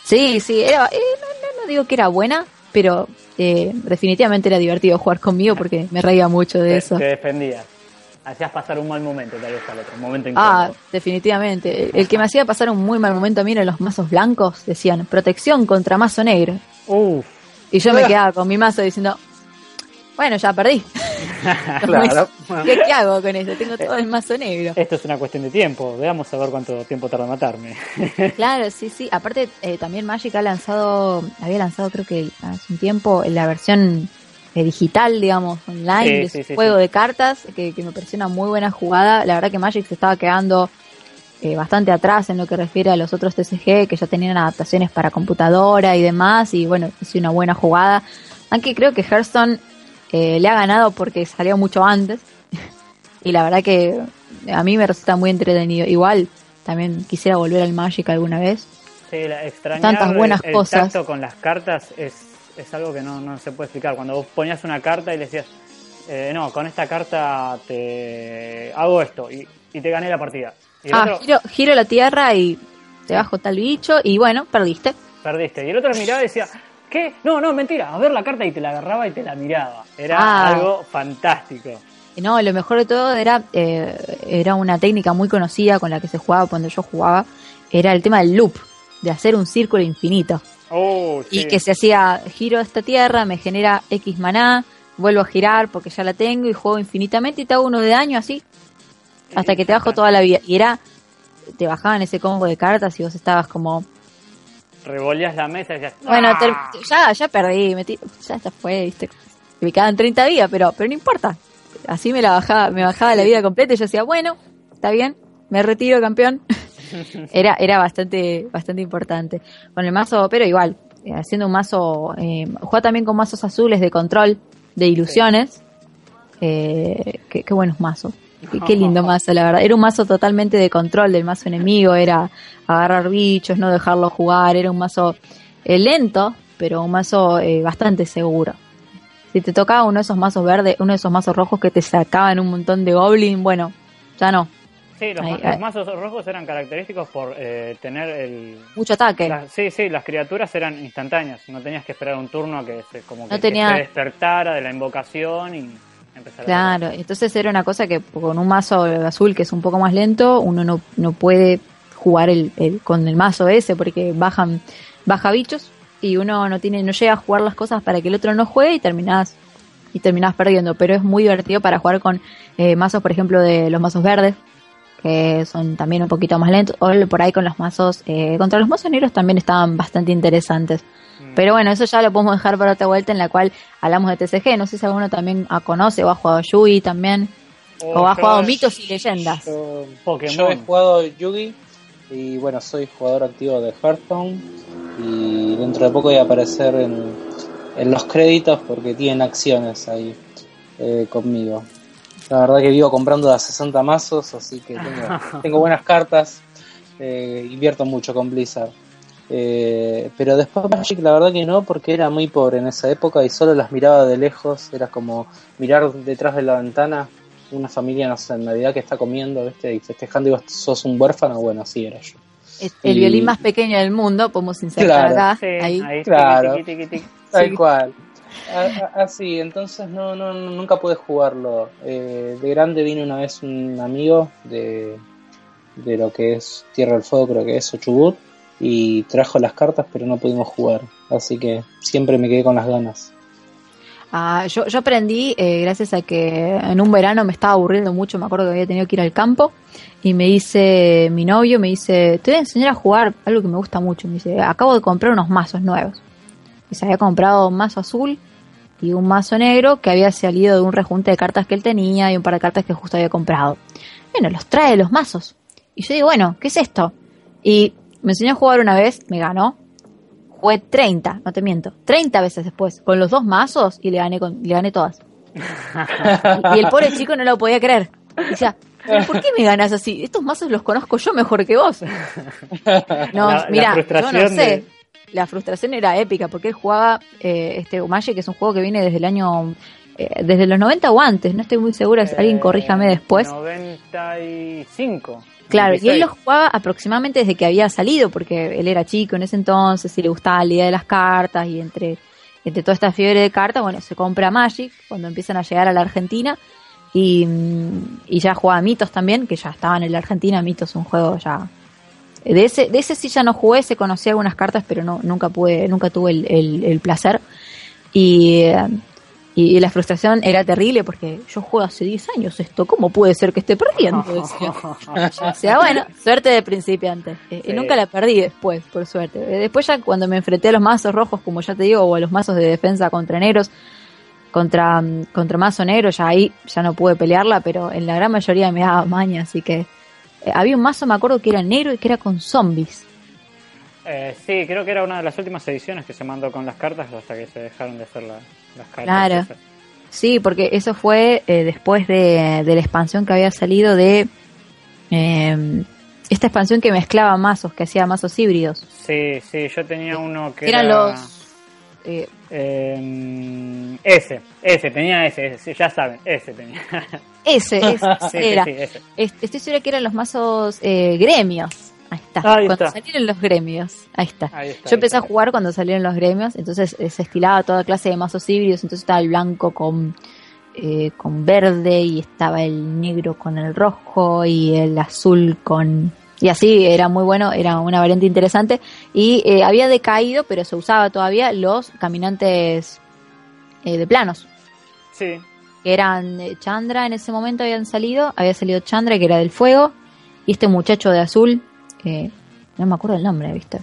Sí, sí, era, eh, no, digo que era buena, pero eh, definitivamente era divertido jugar conmigo porque me reía mucho de eso. Te defendías. Hacías pasar un mal momento, tal vez al otro, momento Ah, definitivamente. El que me hacía pasar un muy mal momento a mí eran los mazos blancos. Decían, protección contra mazo negro. Uf. Y yo me [laughs] quedaba con mi mazo diciendo, bueno, ya perdí. [laughs] claro. ¿Qué, hago con eso? Tengo todo el mazo negro. Esto es una cuestión de tiempo. Veamos a ver cuánto tiempo tarda en matarme. [laughs] claro, sí, sí. Aparte, eh, también Magic ha lanzado, había lanzado creo que hace un tiempo la versión eh, digital, digamos, online de juego de cartas, que, me pareció una muy buena jugada. La verdad que Magic se estaba quedando eh, bastante atrás en lo que refiere a los otros TCG que ya tenían adaptaciones para computadora y demás. Y bueno, es una buena jugada. Aunque creo que Hearthstone eh, le ha ganado porque salió mucho antes. [laughs] y la verdad que a mí me resulta muy entretenido. Igual también quisiera volver al Magic alguna vez. Sí, Tantas buenas cosas. con las cartas es es algo que no, no se puede explicar. Cuando vos ponías una carta y le decías, eh, no, con esta carta te hago esto y, te gané la partida. ah, giro, la tierra y te bajo tal bicho y bueno, perdiste. Perdiste. Y el otro miraba y decía, ¿qué? No, no, mentira, a ver la carta y te la agarraba y te la miraba. Era ah. algo fantástico. No, lo mejor de todo era, eh, era una técnica muy conocida con la que se jugaba cuando yo jugaba, era el tema del loop, de hacer un círculo infinito. Oh, y que se hacía giro a esta tierra, me genera X maná, vuelvo a girar porque ya la tengo y juego infinitamente y te hago uno de daño así, hasta que te bajo toda la vida. Y era, te bajaban ese combo de cartas y vos estabas como... Revolías la mesa y decías... Bueno, ¡Ah! ya, ya perdí, metí, ya, ya fue, viste. Me quedaban 30 vidas, pero, pero no importa. Así me la bajaba, me bajaba la vida completa y yo decía, bueno, está bien, me retiro campeón. [laughs] era, era bastante, bastante importante. Con el mazo, pero igual, eh, haciendo un mazo, eh, juega también con mazos azules de control, de ilusiones. Eh, qué, buenos mazos. Qué, lindo [laughs] mazo, la verdad. Era un mazo totalmente de control del mazo enemigo, era agarrar bichos, no dejarlo jugar, era un mazo eh, lento, pero un mazo bastante seguro. Si te tocaba uno de esos mazos verdes, uno de esos mazos rojos que te sacaban un montón de goblin, bueno, ya no, Sí, los, mazos rojos eran característicos por eh, tener el... Mucho ataque. sí, sí, las criaturas eran instantáneas. No tenías que esperar un turno a que se, como que, despertara de la invocación y empezar Claro, entonces era una cosa que con un mazo azul que es un poco más lento, uno no, no puede jugar el, con el mazo ese porque bajan baja bichos y uno no tiene no llega a jugar las cosas para que el otro no juegue y terminás y terminás perdiendo, pero es muy divertido para jugar con eh, mazos, por ejemplo, de los mazos verdes, que son también un poquito más lentos, o por ahí con los mazos, eh, contra los mazos negros también estaban bastante interesantes. Pero bueno, eso ya lo podemos dejar para otra vuelta en la cual hablamos de TCG. No sé si alguno también conoce o ha jugado Yugi también. Oh, o ha jugado mitos y leyendas. Yo, yo he jugado Yugi y bueno, soy jugador activo de Hearthstone y dentro de poco voy a aparecer en, en los créditos porque tienen acciones ahí eh, conmigo. La verdad que vivo comprando a 60 mazos, así que [laughs] tengo, buenas cartas. Eh, invierto mucho con Blizzard. Eh, pero después Magic la verdad que no, porque era muy pobre en esa época y solo las miraba de lejos. Era como mirar detrás de la ventana una familia, no sé, en Navidad que está comiendo, ¿viste? Y festejando y vos sos un huérfano. Bueno, así era yo. El, violín más pequeño del mundo, podemos insertar acá. ahí. claro. Tal cual. Así, ah, entonces no, no, nunca pude jugarlo. Eh, de grande vino una vez un amigo de, de lo que es Tierra del Fuego, creo que es Ochubut, y trajo las cartas, pero no pudimos jugar. Así que siempre me quedé con las ganas. Ah, yo, aprendí eh, gracias a que en un verano me estaba aburriendo mucho, me acuerdo que había tenido que ir al campo y me dice mi novio, me dice, te voy a enseñar a jugar algo que me gusta mucho, me dice, acabo de comprar unos mazos nuevos. Y se había comprado un mazo azul y un mazo negro que había salido de un rejunte de cartas que él tenía y un par de cartas que justo había comprado. Bueno, los trae los mazos. Y yo digo, bueno, ¿qué es esto? Y me enseñó a jugar una vez, me ganó. Jugué 30, no te miento, 30 veces después, con los dos mazos y le gané, con, le gané todas. [laughs] y, el pobre chico no lo podía creer. decía, ¿por qué me ganas así? Estos mazos los conozco yo mejor que vos. No, mira, yo no sé la frustración era épica porque él jugaba eh, este Magic, que es un juego que viene desde el año eh, desde los 90 o antes, no estoy muy segura, si alguien corríjame eh, después. 95. Claro, y él lo jugaba aproximadamente desde que había salido, porque él era chico en ese entonces y le gustaba la idea de las cartas y entre, entre toda esta fiebre de cartas, bueno, se compra Magic cuando empiezan a llegar a la Argentina y, mm, y ya jugaba Mitos también, que ya estaban en la Argentina, Mitos un juego ya... De ese, de ese sí ya no jugué, se conocía algunas cartas, pero no, nunca pude, nunca tuve el, el, el placer. Y, eh, y, la frustración era terrible porque yo juego hace 10 años esto, ¿cómo puede ser que esté perdiendo? [laughs] o sea, bueno, suerte de principiante. Eh, y nunca la perdí después, por suerte. Eh, después ya cuando me enfrenté a los mazos rojos, como ya te digo, o a los mazos de defensa contra negros, contra, contra mazo negro, ya ahí ya no pude pelearla, pero en la gran mayoría me daba maña, así que eh, había un mazo, me acuerdo que era negro y que era con zombies. sí, creo que era una de las últimas ediciones que se mandó con las cartas hasta que se dejaron de hacer la, Claro. Sí, porque eso fue eh, después de, la expansión que había salido de em, esta expansión que mezclaba mazos, que hacía mazos híbridos. Sí, sí, yo tenía uno que eran era... los eh, ese, ese, tenía ese, ese, ya saben, ese tenía. Ese, [laughs] ese era. Estoy segura que eran los mazos eh, gremios. Ahí está. cuando salieron los gremios. Ahí está. Yo empecé a jugar cuando salieron los gremios, entonces eh, se estilaba toda clase de mazos híbridos, entonces estaba el blanco con, eh, con verde y estaba el negro con el rojo y el azul con... Y así era muy bueno, era una variante interesante y eh, había decaído, pero se usaba todavía los caminantes de planos. Sí. Que eran Chandra en ese momento habían salido, había salido Chandra que era del fuego y este muchacho de azul no me acuerdo el nombre, ¿viste?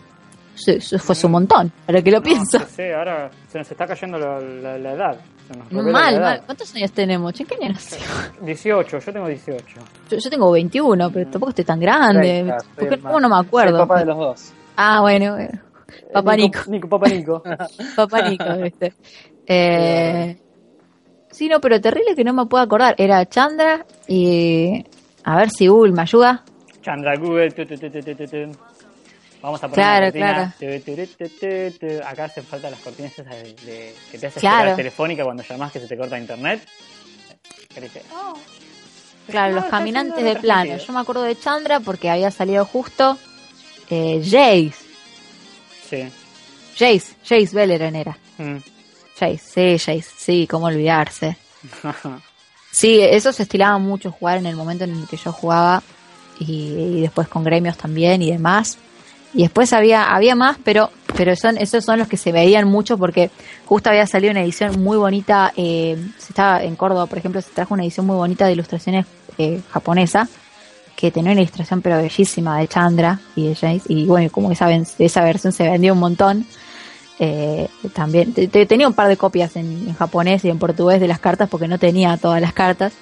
Eso fue su montón, para que lo pienso. Sí, ahora se nos está cayendo la, edad. mal, mal. ¿Cuántos años tenemos? ¿En qué año 18, yo tengo 18. Yo, tengo 21, pero tampoco estoy tan grande. porque no me acuerdo. papá de los dos. Ah, bueno, bueno. Papá Nico. Nico. papá Nico. [laughs] papá Nico, ¿viste? Eh, sí, no, pero terrible que no me puedo acordar. Era Chandra y... A ver si Google me ayuda. Chandra Google. Vamos a poner claro, cortina. Claro. Acá hacen falta las cortinas esas de, que te hace claro. telefónica cuando llamas que se te corta internet. Oh. Claro, los caminantes de plano. Yo me acuerdo de Chandra porque había salido justo eh, Jace. Sí. Jace, Jace Bellerin era. Mm. Jace, sí, Jace, sí, cómo olvidarse. [laughs] sí, eso se estilaba mucho jugar en el momento en el que yo jugaba y, después con gremios también y demás. Y después había, había más, pero, pero son, esos son los que se veían mucho porque justo había salido una edición muy bonita, eh, se estaba en Córdoba, por ejemplo, se trajo una edición muy bonita de ilustraciones eh, japonesa, que tenía una ilustración pero bellísima de Chandra y de Jace, y bueno, como que saben, esa versión se vendió un montón. Eh, también tenía un par de copias en, japonés y en portugués de las cartas porque no tenía todas las cartas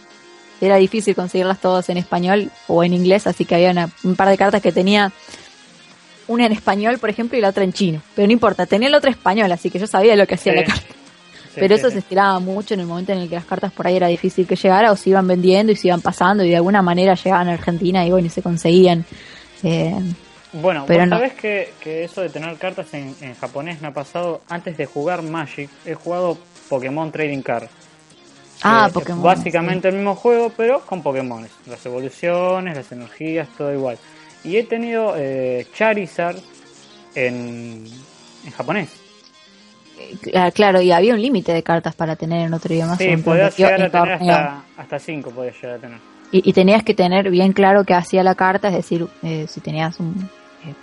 era difícil conseguirlas todas en español o en inglés, así que había un par de cartas que tenía una en español, por ejemplo, y la otra en chino. Pero no importa, tenía la otra español, así que yo sabía lo que hacía la carta. Pero eso se estiraba mucho en el momento en el que las cartas por ahí era difícil que llegara o se iban vendiendo y se iban pasando y de alguna manera llegaban a Argentina y bueno, y se conseguían. Eh, bueno, pero no. sabes que, que, eso de tener cartas en, en, japonés me ha pasado antes de jugar Magic. He jugado Pokémon Trading Card. Ah, eh, Pokémon. Básicamente el mismo juego, pero con Pokémon. Las evoluciones, las energías, todo igual. Y he tenido eh, Charizard en, en japonés. Eh, claro, y había un límite de cartas para tener en otro idioma. Sí, podías llegar a tener hasta, hasta cinco, podías llegar a tener. Y, tenías que tener bien claro qué hacía la carta, es decir, si tenías un...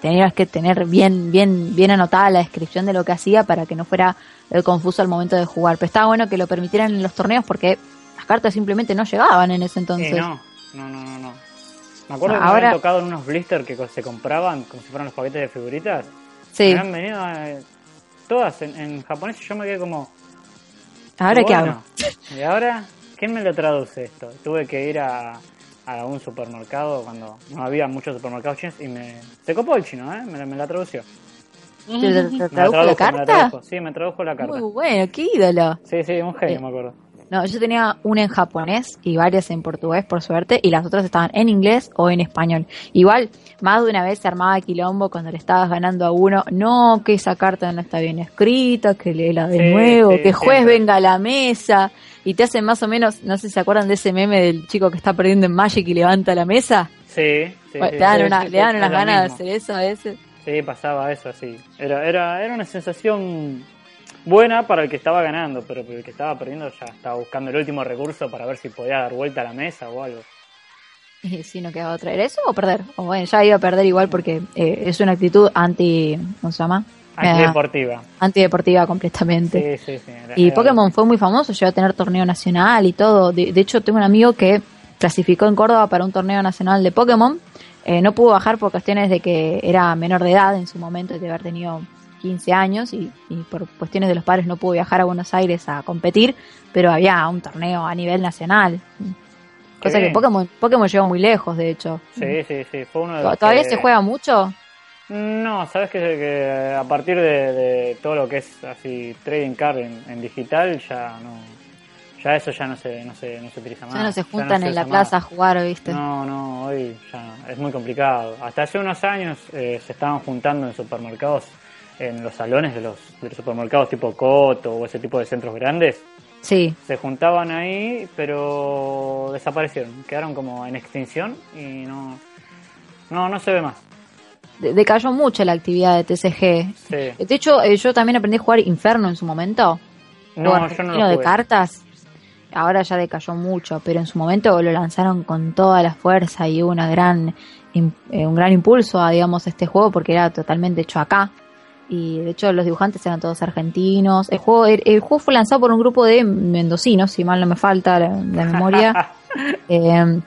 tenías que tener bien, bien, bien anotada la descripción de lo que hacía para que no fuera el confuso al momento de jugar. Pero estaba bueno que lo permitieran en los torneos porque las cartas simplemente no llegaban en ese entonces. no, no, no, no. Me acuerdo que me habían tocado en unos blisters que se compraban como si fueran los paquetes de figuritas. Sí. Me han venido eh, todas en, japonés y yo me quedé como... ¿Ahora qué hago? ¿Y ahora quién me lo traduce esto? Tuve que ir a, a un supermercado cuando no había muchos supermercados chinos y me... Se copó el chino, ¿eh? Me, me la tradució. ¿Te, tradujo, la carta? sí, me tradujo la carta. Muy bueno, qué ídolo. Sí, sí, un genio, me acuerdo. No, yo tenía una en japonés y varias en portugués, por suerte, y las otras estaban en inglés o en español. Igual, más de una vez se armaba quilombo cuando le estabas ganando a uno. No, que esa carta no está bien escrita, que léela de nuevo, que juez venga a la mesa. Y te hacen más o menos, no sé si se acuerdan de ese meme del chico que está perdiendo en Magic y levanta la mesa. Sí, sí, le dan, le dan unas ganas de hacer eso a veces. Sí, pasaba eso, sí. Era, era, era una sensación buena para el que estaba ganando, pero el que estaba perdiendo ya estaba buscando el último recurso para ver si podía dar vuelta a la mesa o algo. Y si no quedaba traer eso o perder. O bueno, ya iba a perder igual porque eh, es una actitud anti. ¿Cómo se llama? Antideportiva. Antideportiva completamente. Sí, sí, sí. y Pokémon fue muy famoso, llegó a tener torneo nacional y todo. De, hecho, tengo un amigo que clasificó en Córdoba para un torneo nacional de Pokémon. Eh, no pudo bajar por cuestiones de que era menor de edad en su momento, de haber tenido 15 años y, por cuestiones de los padres no pudo viajar a Buenos Aires a competir, pero había un torneo a nivel nacional. Cosa que Pokémon, Pokémon llegó muy lejos, de hecho. Sí, sí, sí. ¿Todavía se juega mucho? No, sabes que, a partir de, todo lo que es así trading card en, digital ya no ya eso ya no se no se, no se utiliza más. Ya no se juntan en la plaza a jugar, ¿viste? No, no, hoy ya es muy complicado. Hasta hace unos años eh, se estaban juntando en supermercados en los salones de los, supermercados tipo Coto o ese tipo de centros grandes. Sí. Se juntaban ahí, pero desaparecieron. Quedaron como en extinción y no, no, no se ve más. Decayó mucho la actividad de TCG. Sí. De hecho, eh, yo también aprendí a jugar Inferno en su momento. No, yo no lo de cartas. Ahora ya decayó mucho, pero en su momento lo lanzaron con toda la fuerza y hubo una gran, eh, un gran impulso a, digamos, este juego porque era totalmente hecho acá y de hecho los dibujantes eran todos argentinos. El juego, el, juego fue lanzado por un grupo de mendocinos, si mal no me falta la, memoria. [laughs] Eh,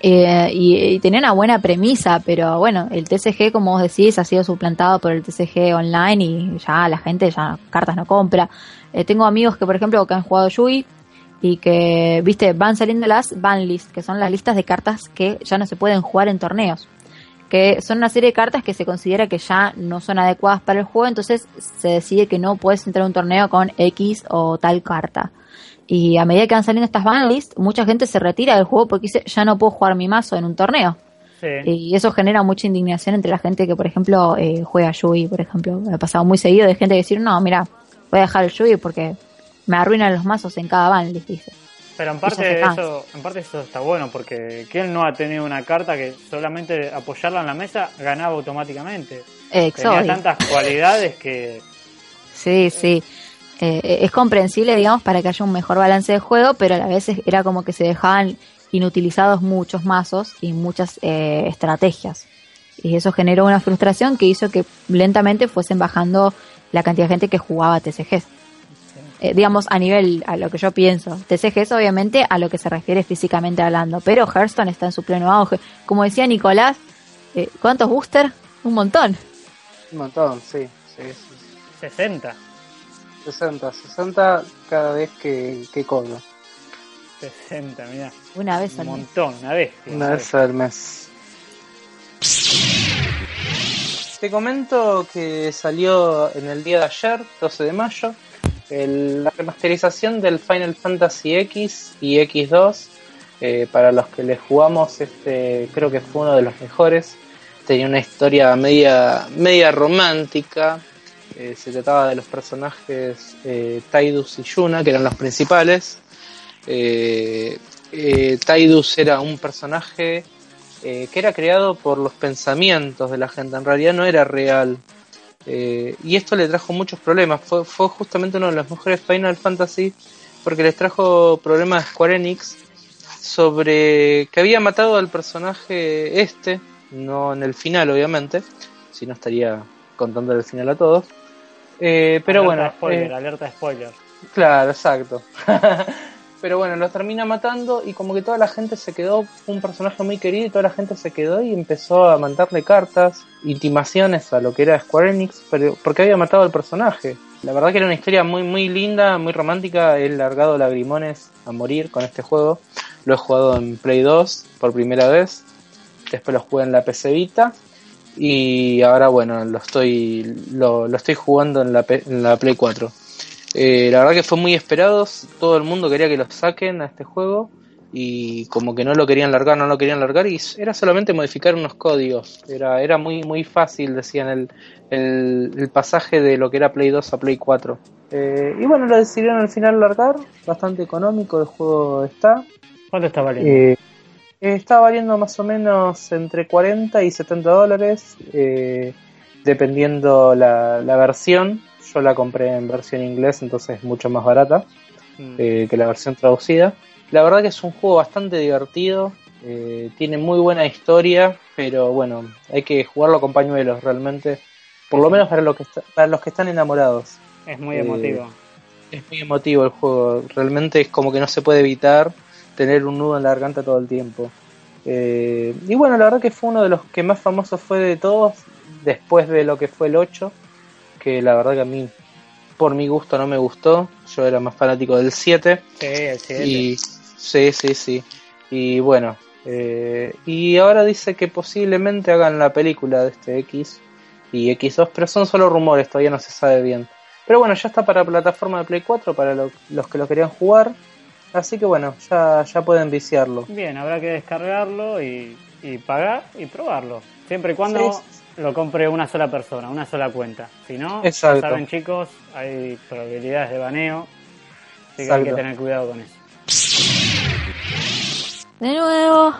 eh, y, tenía una buena premisa, pero bueno, el TCG, como vos decís, ha sido suplantado por el TCG online y ya la gente ya cartas no compra. Eh, tengo amigos que, por ejemplo, que han jugado Yui y que, viste, van saliendo las ban list, que son las listas de cartas que ya no se pueden jugar en torneos que son una serie de cartas que se considera que ya no son adecuadas para el juego, entonces se decide que no puedes entrar a un torneo con X o tal carta. Y a medida que van saliendo estas banlists, mucha gente se retira del juego porque dice, ya no puedo jugar mi mazo en un torneo. Y eso genera mucha indignación entre la gente que, por ejemplo, eh, juega Yui, por ejemplo. Me ha pasado muy seguido de gente que decir, no, mira, voy a dejar el Yui porque me arruinan los mazos en cada banlist, dice. Pero en parte, eso, en parte eso está bueno, porque ¿quién no ha tenido una carta que solamente apoyarla en la mesa ganaba automáticamente? Tenía tantas cualidades que... Sí, sí. Eh, es comprensible, digamos, para que haya un mejor balance de juego, pero a la vez era como que se dejaban inutilizados muchos mazos y muchas eh, estrategias. Y eso generó una frustración que hizo que lentamente fuesen bajando la cantidad de gente que jugaba TCGs. Eh, digamos, a nivel, a lo que yo pienso. TCG es obviamente a lo que se refiere físicamente hablando, pero Hearthstone está en su pleno auge. Como decía Nicolás, eh, ¿cuántos boosters? Un montón. Un montón, sí, sí, 60. 60, 60 cada vez que, que cobro. 60, mira. Una vez al mes. Un montón, una vez. Una vez al mes. Te comento que salió en el día de ayer, 12 de mayo, la remasterización del Final Fantasy X y X2, eh, para los que les jugamos, este creo que fue uno de los mejores. Tenía una historia media, media romántica. Eh, se trataba de los personajes eh, Tidus y Yuna, que eran los principales. Tidus era un personaje que era creado por los pensamientos de la gente, en realidad no era real. Eh, y esto le trajo muchos problemas. Fue, fue justamente uno de los mejores Final Fantasy porque les trajo problemas a Square Enix sobre que había matado al personaje este, no en el final obviamente, si no estaría contando el final a todos. Eh, pero bueno. Spoiler, eh, alerta spoiler. Claro, exacto. [laughs] Pero bueno, lo termina matando y como que toda la gente se quedó, un personaje muy querido y toda la gente se quedó y empezó a mandarle cartas, intimaciones a lo que era Square Enix, pero porque había matado al personaje. La verdad que era una historia muy muy linda, muy romántica, he largado lagrimones a morir con este juego. Lo he jugado en Play 2 por primera vez, después lo jugué en la PC Vita y ahora bueno, lo estoy lo, estoy jugando en la, en la Play 4. Eh, la verdad que fue muy esperado, todo el mundo quería que lo saquen a este juego y como que no lo querían largar, no lo querían largar y era solamente modificar unos códigos. Era, era muy, muy fácil, decían, el, el, pasaje de lo que era Play 2 a Play 4. Eh, y bueno, lo decidieron al final largar, bastante económico el juego está. ¿Cuánto está valiendo? Eh, está valiendo más o menos entre 40 y 70 dólares, eh, dependiendo la, la versión. Yo la compré en versión inglés, entonces es mucho más barata mm. que la versión traducida. La verdad que es un juego bastante divertido, eh, tiene muy buena historia, pero bueno, hay que jugarlo con pañuelos realmente, por lo menos para, lo que para los que están enamorados. Es muy emotivo. Eh, es muy emotivo el juego, realmente es como que no se puede evitar tener un nudo en la garganta todo el tiempo. Eh, y bueno, la verdad que fue uno de los que más famosos fue de todos, después de lo que fue el 8, que la verdad que a mí por mi gusto no me gustó, yo era más fanático del 7. Sí, el 7. Y Sí, sí, sí. Y bueno, eh, y ahora dice que posiblemente hagan la película de este X y X2, pero son solo rumores, todavía no se sabe bien. Pero bueno, ya está para plataforma de Play 4, para los que lo querían jugar. Así que bueno, ya, ya pueden viciarlo. Bien, habrá que descargarlo y, pagar y probarlo. Siempre y cuando lo compre una sola persona, una sola cuenta. Si no, saben chicos, hay probabilidades de baneo. Así que hay que tener cuidado con eso. De nuevo.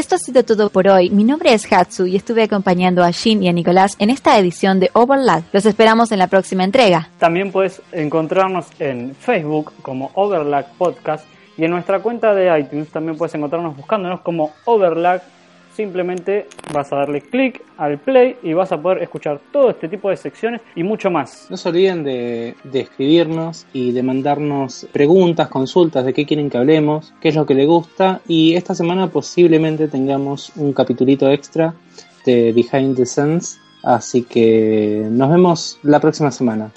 Esto ha sido todo por hoy. Mi nombre es Hatsu y estuve acompañando a Shin y a Nicolás en esta edición de Overlap. Los esperamos en la próxima entrega. También puedes encontrarnos en Facebook como Overlap Podcast y en nuestra cuenta de iTunes también puedes encontrarnos buscándonos como Overlap simplemente vas a darle clic al play y vas a poder escuchar todo este tipo de secciones y mucho más. No se olviden de, escribirnos y de mandarnos preguntas, consultas de qué quieren que hablemos, qué es lo que les gusta y esta semana posiblemente tengamos un capitulito extra de Behind the Scenes, así que nos vemos la próxima semana.